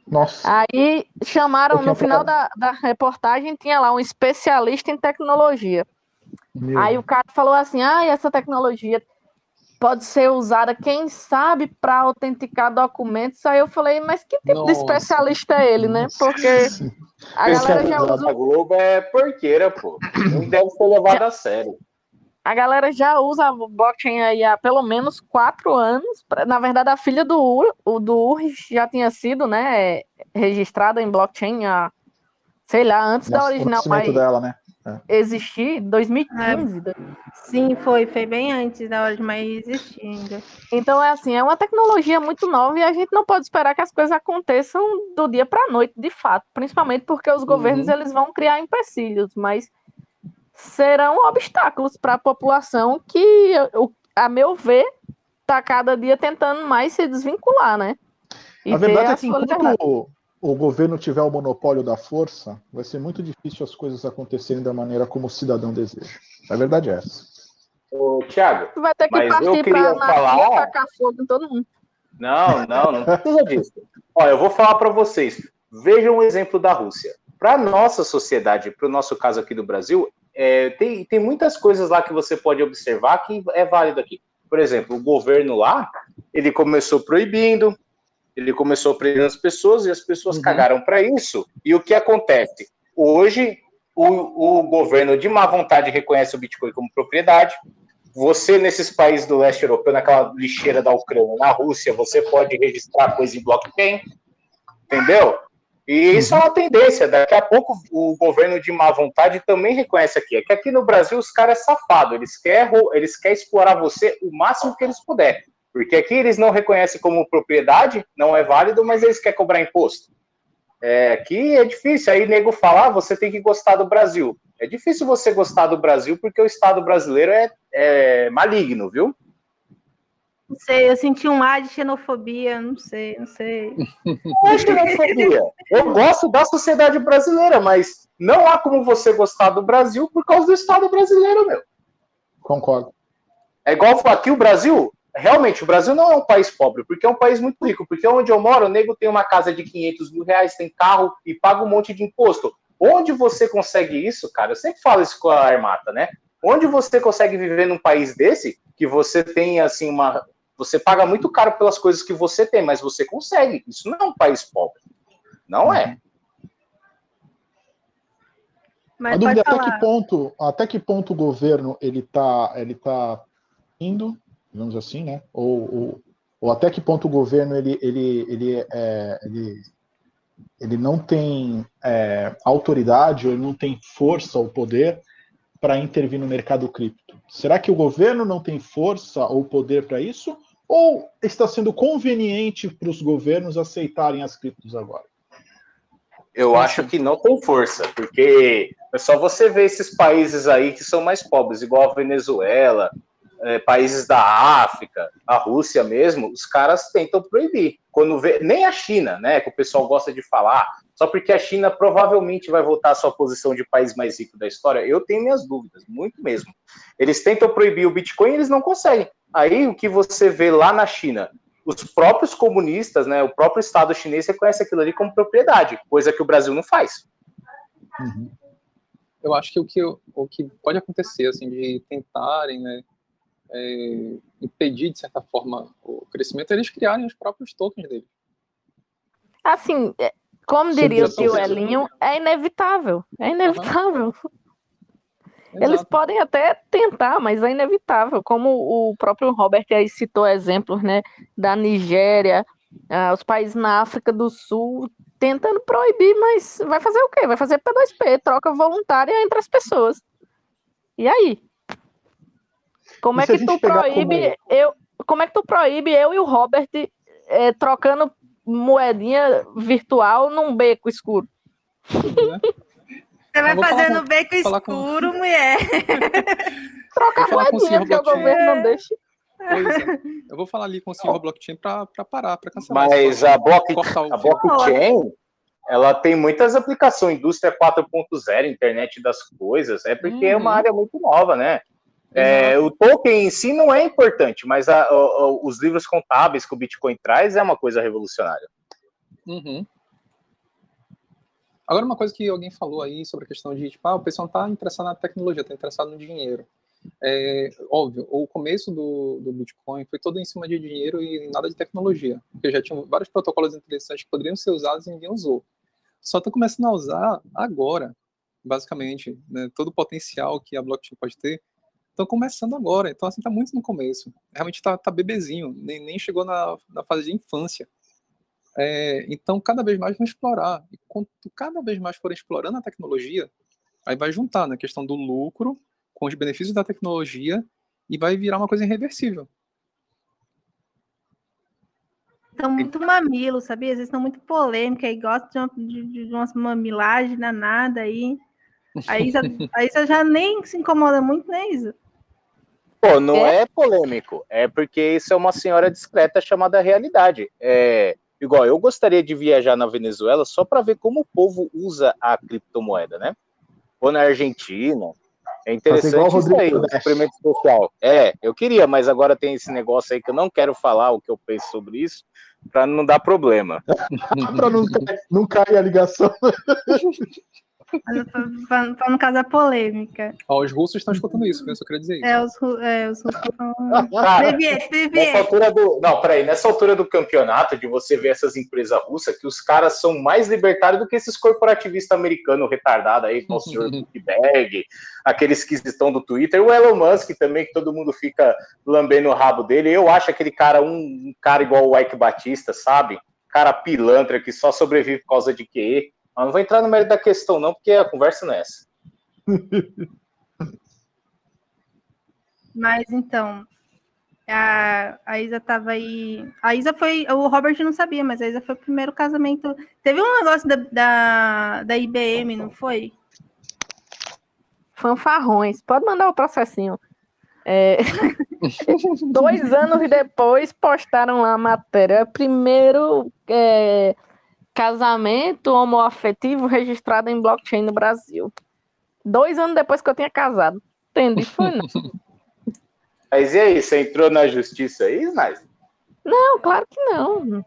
Nossa, Aí chamaram, no final da, da reportagem, tinha lá um especialista em tecnologia. meu Aí o cara falou assim: ah, essa tecnologia pode ser usada, quem sabe, para autenticar documentos. Aí eu falei, mas que tipo de Nossa. especialista é ele, né? Porque a galera já usa da Globo é porqueira, pô. Não deve ser levado a sério. a galera já usa o blockchain aí há pelo menos quatro anos. Na verdade, a filha do Ur, do Ur já tinha sido, né, registrada em blockchain há, sei lá, antes da original mais dela, né? Existir, 2015. Sim, foi. Foi bem antes da hora de mais existir ainda. Então é assim, é uma tecnologia muito nova e a gente não pode esperar que as coisas aconteçam do dia para a noite, de fato, principalmente porque os governos eles vão criar empecilhos, mas serão obstáculos para a população que, a meu ver, está cada dia tentando mais se desvincular, né? E a verdade é que enquanto o, governo tiver o monopólio da força, vai ser muito difícil as coisas acontecerem da maneira como o cidadão deseja. A verdade é essa. Ô, Thiago, vai ter que mas eu partir queria para falar- tacar fogo em todo mundo. Não, não, não precisa disso. Olha, eu vou falar para vocês. Vejam o exemplo da Rússia. Para nossa sociedade, para o nosso caso aqui do Brasil, é, tem, tem muitas coisas lá que você pode observar que é válido aqui. Por exemplo, o governo lá, ele começou proibindo, ele começou prendendo as pessoas e as pessoas Uhum. cagaram para isso. E o que acontece? Hoje, o, o governo de má vontade reconhece o Bitcoin como propriedade, você, nesses países do leste europeu, naquela lixeira da Ucrânia, na Rússia, você pode registrar coisa em blockchain, entendeu? E isso é uma tendência. Daqui a pouco o governo de má vontade também reconhece aqui. É que aqui no Brasil os caras é safado, eles querem, eles querem explorar você o máximo que eles puderem. Porque aqui eles não reconhecem como propriedade, não é válido, mas eles querem cobrar imposto. É, aqui é difícil. Aí nego falar, você tem que gostar do Brasil. É difícil você gostar do Brasil porque o Estado brasileiro é, é maligno, viu? Não sei, eu senti um ar de xenofobia, não sei, não sei. *laughs* Não é xenofobia. Eu gosto da sociedade brasileira, mas não há como você gostar do Brasil por causa do Estado brasileiro, meu. Concordo. É igual que o Brasil, realmente, o Brasil não é um país pobre, porque é um país muito rico. Porque onde eu moro, o nego tem uma casa de 500 mil reais, tem carro e paga um monte de imposto. Onde você consegue isso, cara? Eu sempre falo isso com a Armata, né? Onde você consegue viver num país desse, que você tem, assim, uma. Você paga muito caro pelas coisas que você tem, mas você consegue. Isso não é um país pobre. Não é. Mas a dúvida é até que ponto, até que ponto o governo ele tá, ele tá indo, digamos assim, né? Ou, ou, ou até que ponto o governo ele, ele, ele, é, ele, ele não tem é, autoridade ou ele não tem força ou poder para intervir no mercado cripto? Será que o governo não tem força ou poder para isso? Ou está sendo conveniente para os governos aceitarem as criptos agora? Eu acho que não tem força, porque É só você ver esses países aí que são mais pobres, igual a Venezuela, é, países da África, a Rússia mesmo, os caras tentam proibir. Quando vê, nem a China, né, que o pessoal gosta de falar, só porque a China provavelmente vai voltar à sua posição de país mais rico da história, eu tenho minhas dúvidas, muito mesmo. Eles tentam proibir o Bitcoin e eles não conseguem. Aí o que você vê lá na China, os próprios comunistas, né, o próprio Estado chinês reconhece aquilo ali como propriedade, coisa que o Brasil não faz. Uhum. Eu acho que o que, o que pode acontecer, assim, de tentarem, né, é, impedir, de certa forma, o crescimento, é eles criarem os próprios tokens deles. Assim, é, como diria o tio Elinho, é inevitável. É inevitável. Uhum. Eles podem até tentar, mas é inevitável. Como o próprio Robert aí citou exemplos, né, da Nigéria, uh, os países na África do Sul tentando proibir, mas vai fazer o quê? Vai fazer P2P, troca voluntária entre as pessoas. E aí? Como e é que tu proíbe como... eu? Como é que tu proíbe eu e o Robert é, trocando moedinha virtual num beco escuro? Você vai fazer no beco escuro, *laughs* com... mulher. Troca moedinha, porque o governo não deixa. É. *laughs* Eu vou falar ali com o senhor blockchain para parar, para cancelar. Mas a, block, a blockchain, ela tem muitas aplicações, indústria 4.0, internet das coisas, é porque uhum. é uma uhum. área muito nova, né? É, o token em si não é importante, mas a, a, os livros contábeis que o Bitcoin traz é uma coisa revolucionária. Uhum. Agora, uma coisa que alguém falou aí sobre a questão de, tipo, ah, o pessoal não está interessado na tecnologia, está interessado no dinheiro. É, óbvio, o começo do, do Bitcoin foi todo em cima de dinheiro e nada de tecnologia, porque já tinham vários protocolos interessantes que poderiam ser usados e ninguém usou. Só está começando a usar agora, basicamente, né, todo o potencial que a blockchain pode ter, estão começando agora. Então, assim, está muito no começo. Realmente está tá bebezinho, nem, nem chegou na, na fase de infância. É, então, cada vez mais vão explorar. E quanto cada vez mais forem explorando a tecnologia, aí vai juntar na né, questão do lucro com os benefícios da tecnologia e vai virar uma coisa irreversível. Estão muito mamilo, sabia? Eles estão muito polêmica e gostam de, de, de umas mamilagens nada aí. A Isa, a Isa já nem se incomoda muito, né, Isa? Pô, não é? é polêmico. É porque isso é uma senhora discreta chamada realidade. É, Igual, eu gostaria de viajar na Venezuela só para ver como o povo usa a criptomoeda, né? Ou na Argentina. É interessante isso aí, o experimento social. É, eu queria, mas agora tem esse negócio aí que eu não quero falar o que eu penso sobre isso, para não dar problema. *laughs* para não, não cair a ligação. *laughs* Para não causar polêmica. Ó, os russos estão escutando isso, eu só queria dizer isso. É, os, é, os russos estão *laughs* Nessa altura do, não, peraí, nessa altura do campeonato, de você ver essas empresas russas, que os caras são mais libertários do que esses corporativistas americanos retardados aí, como o senhor *laughs* Zuckerberg, aqueles que estão do Twitter, o Elon Musk também, que todo mundo fica lambendo o rabo dele. Eu acho aquele cara um, um cara igual o Ike Batista, sabe? Cara pilantra que só sobrevive por causa de QE. Mas não vou entrar no mérito da questão, não, porque a conversa não é essa. Mas então, a, a Isa tava aí. A Isa foi. O Robert não sabia, mas a Isa foi o primeiro casamento. Teve um negócio da, da, da IBM, não foi? Fanfarrões. Pode mandar o processinho. É... *laughs* Dois anos depois postaram lá a matéria. Primeiro é casamento homoafetivo registrado em blockchain no Brasil. Dois anos depois que eu tinha casado. Entendi, foi não. *laughs* Mas e aí, você entrou na justiça aí, Snais? Não, claro que não.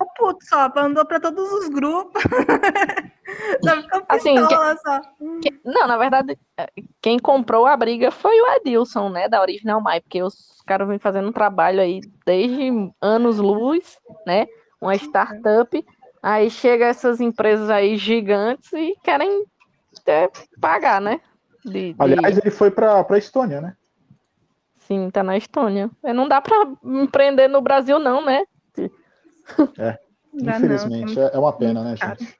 Oh, putz, só, mandou para todos os grupos. *laughs* só ficou assim, que, só. Que, não, na verdade, quem comprou a briga foi o Edilson, né, da Original My, porque os caras vêm fazendo um trabalho aí desde anos luz, né, uma startup, aí chega essas empresas aí gigantes e querem é, pagar, né. De, Aliás, de... ele foi para a Estônia, né? Sim, tá na Estônia. Não dá para empreender no Brasil, não, né? É, infelizmente, é uma pena, né, gente?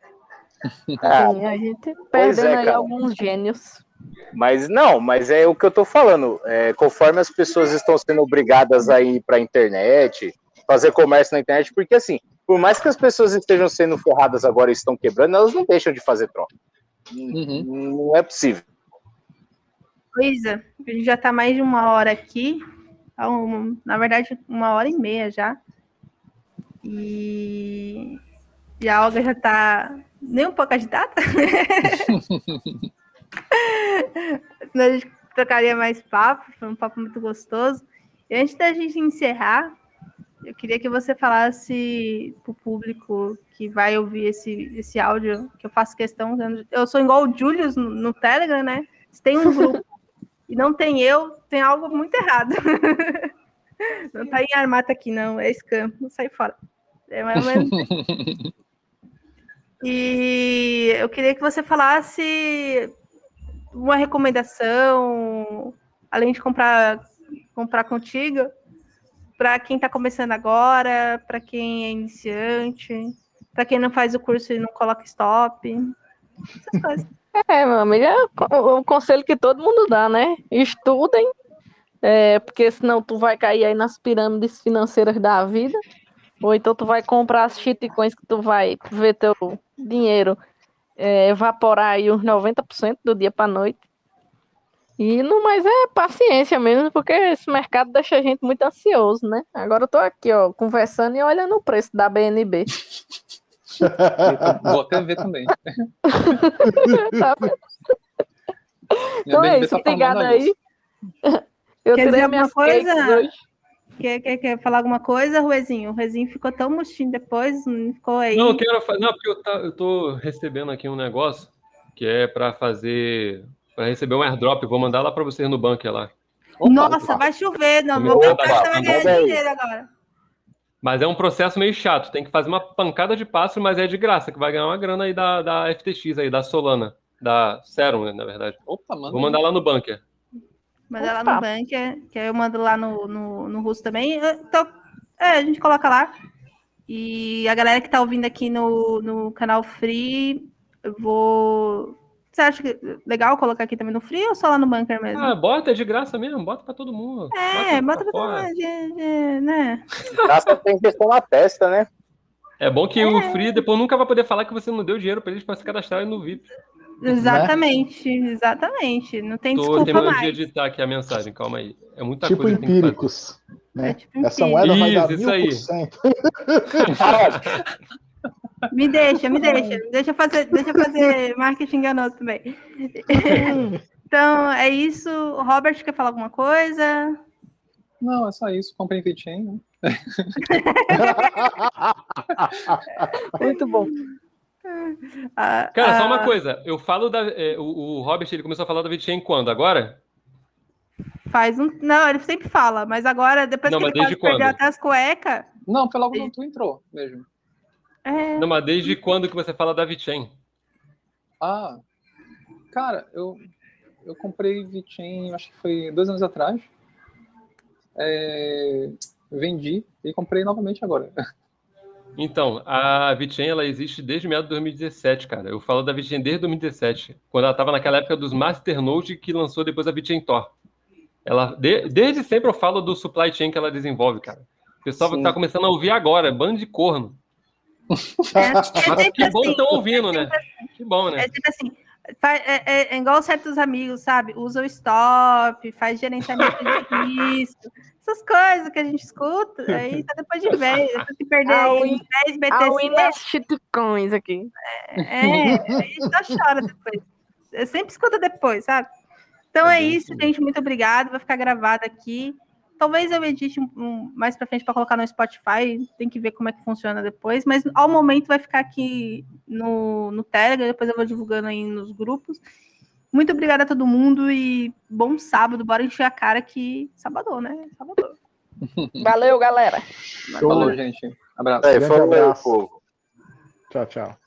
Sim, a gente perdendo é, aí alguns gênios. Mas não, mas é o que eu tô falando. É, conforme as pessoas estão sendo obrigadas a ir para a internet, fazer comércio na internet, porque assim, por mais que as pessoas estejam sendo ferradas agora e estão quebrando, elas não deixam de fazer troca. Uhum. Não é possível. Luísa, a gente já está mais de uma hora aqui. Na verdade, uma hora e meia já. E, e a Olga já está nem um pouco agitada. *laughs* Senão a gente trocaria mais papo, foi um papo muito gostoso. E antes da gente encerrar, eu queria que você falasse para o público que vai ouvir esse, esse áudio, que eu faço questão. Eu sou igual o Julius no, no Telegram, né? Se tem um grupo *laughs* e não tem eu, tem algo muito errado. *laughs* não tá em armata aqui, não. É scam. Sai fora. É mais ou menos. E eu queria que você falasse uma recomendação, além de comprar comprar contigo, para quem está começando agora, para quem é iniciante, para quem não faz o curso e não coloca stop, essas coisas. É, meu amigo, é o conselho que todo mundo dá, né? Estudem, é, porque senão tu vai cair aí nas pirâmides financeiras da vida, ou então tu vai comprar as shitcoins que tu vai ver teu dinheiro é, evaporar aí uns 90% do dia para noite. E no mais é paciência mesmo, porque esse mercado deixa a gente muito ansioso, né? Agora eu tô aqui, ó, conversando e olhando o preço da BNB. *laughs* Vou até ver também. *laughs* então é isso, tá obrigada aí. *laughs* Eu Quer dizer alguma coisa? Quer, quer, quer falar alguma coisa, Ruezinho? O Ruezinho ficou tão murchinho depois, não ficou aí. Não, eu quero fazer. Não, porque eu, tá, eu tô recebendo aqui um negócio que é para fazer para receber um airdrop. Vou mandar lá para vocês no bunker lá. Opa, Nossa, opa. vai chover. Não, meu banco vai ganhar dinheiro agora. Mas é um processo meio chato. Tem que fazer uma pancada de passo, mas é de graça, que vai ganhar uma grana aí da, da FTX aí, da Solana. Da Serum, né, na verdade. Opa, manda Vou mandar lá no bunker. Manda lá no bunker, que aí eu mando lá no, no, no russo também. Então, é, a gente coloca lá. E a galera que tá ouvindo aqui no, no canal Free, eu vou você acha que legal colocar aqui também no frio ou só lá no bunker mesmo? Ah, bota, é de graça mesmo, bota pra todo mundo. É, bota, bota pra todo mundo, de, de, né? Graça tem questão na testa, né? É bom que é. o Free depois nunca vai poder falar que você não deu dinheiro pra eles pra se cadastrar no VIP. Exatamente, né? exatamente. Não tem Tô desculpa terminando mais. de editar aqui a mensagem, calma aí. É muita tipo coisa empíricos. Né? É tipo Essa moeda vai dar isso aí. *laughs* Me deixa, me deixa. Deixa eu fazer, deixa eu fazer marketing enganoso também. *laughs* então, é isso. O Robert quer falar alguma coisa? Não, é só isso. Comprei VeChain, né? *laughs* Muito bom. Ah, Cara, só uma ah. coisa. Eu falo da. É, o, o Robert ele começou a falar da VeChain quando? Agora? Faz um. Não, ele sempre fala, mas agora, depois não, que ele pode perder até as cuecas. Não, foi logo quando tu entrou mesmo. É... Não, mas desde quando que você fala da VeChain? Ah, cara, eu, eu comprei VeChain, acho que foi dois anos atrás. É, vendi e comprei novamente agora. *laughs* Então, a VeChain, ela existe desde meados de 2017, cara. Eu falo da VeChain desde 2017, quando ela estava naquela época dos Masternode que lançou depois a VeChain Tor. Ela, de, desde sempre eu falo do supply chain que ela desenvolve, cara. O pessoal está começando a ouvir agora, bando de corno. *laughs* É, é que bom que estão assim, ouvindo, né? Assim, que bom, né? É tipo assim, é, é, é, igual certos amigos, sabe? Usa o stop, faz gerenciamento de *laughs* risco, essas coisas que a gente escuta, aí tá depois de *laughs* ver, depois de perder aí 10 BTC. coins aqui. É, é, aí só chora depois. Eu sempre escuta depois, sabe? Então é isso, gente. Muito obrigado. Vai ficar gravado aqui. Talvez eu edite um, um, mais para frente para colocar no Spotify, tem que ver como é que funciona depois, mas ao momento vai ficar aqui no, no Telegram, depois eu vou divulgando aí nos grupos. Muito obrigada a todo mundo e bom sábado, bora encher a cara que sábado, né? Sábado. *laughs* Valeu, galera. Falou, gente. Abraço. É, falou, abraço. Tchau, tchau.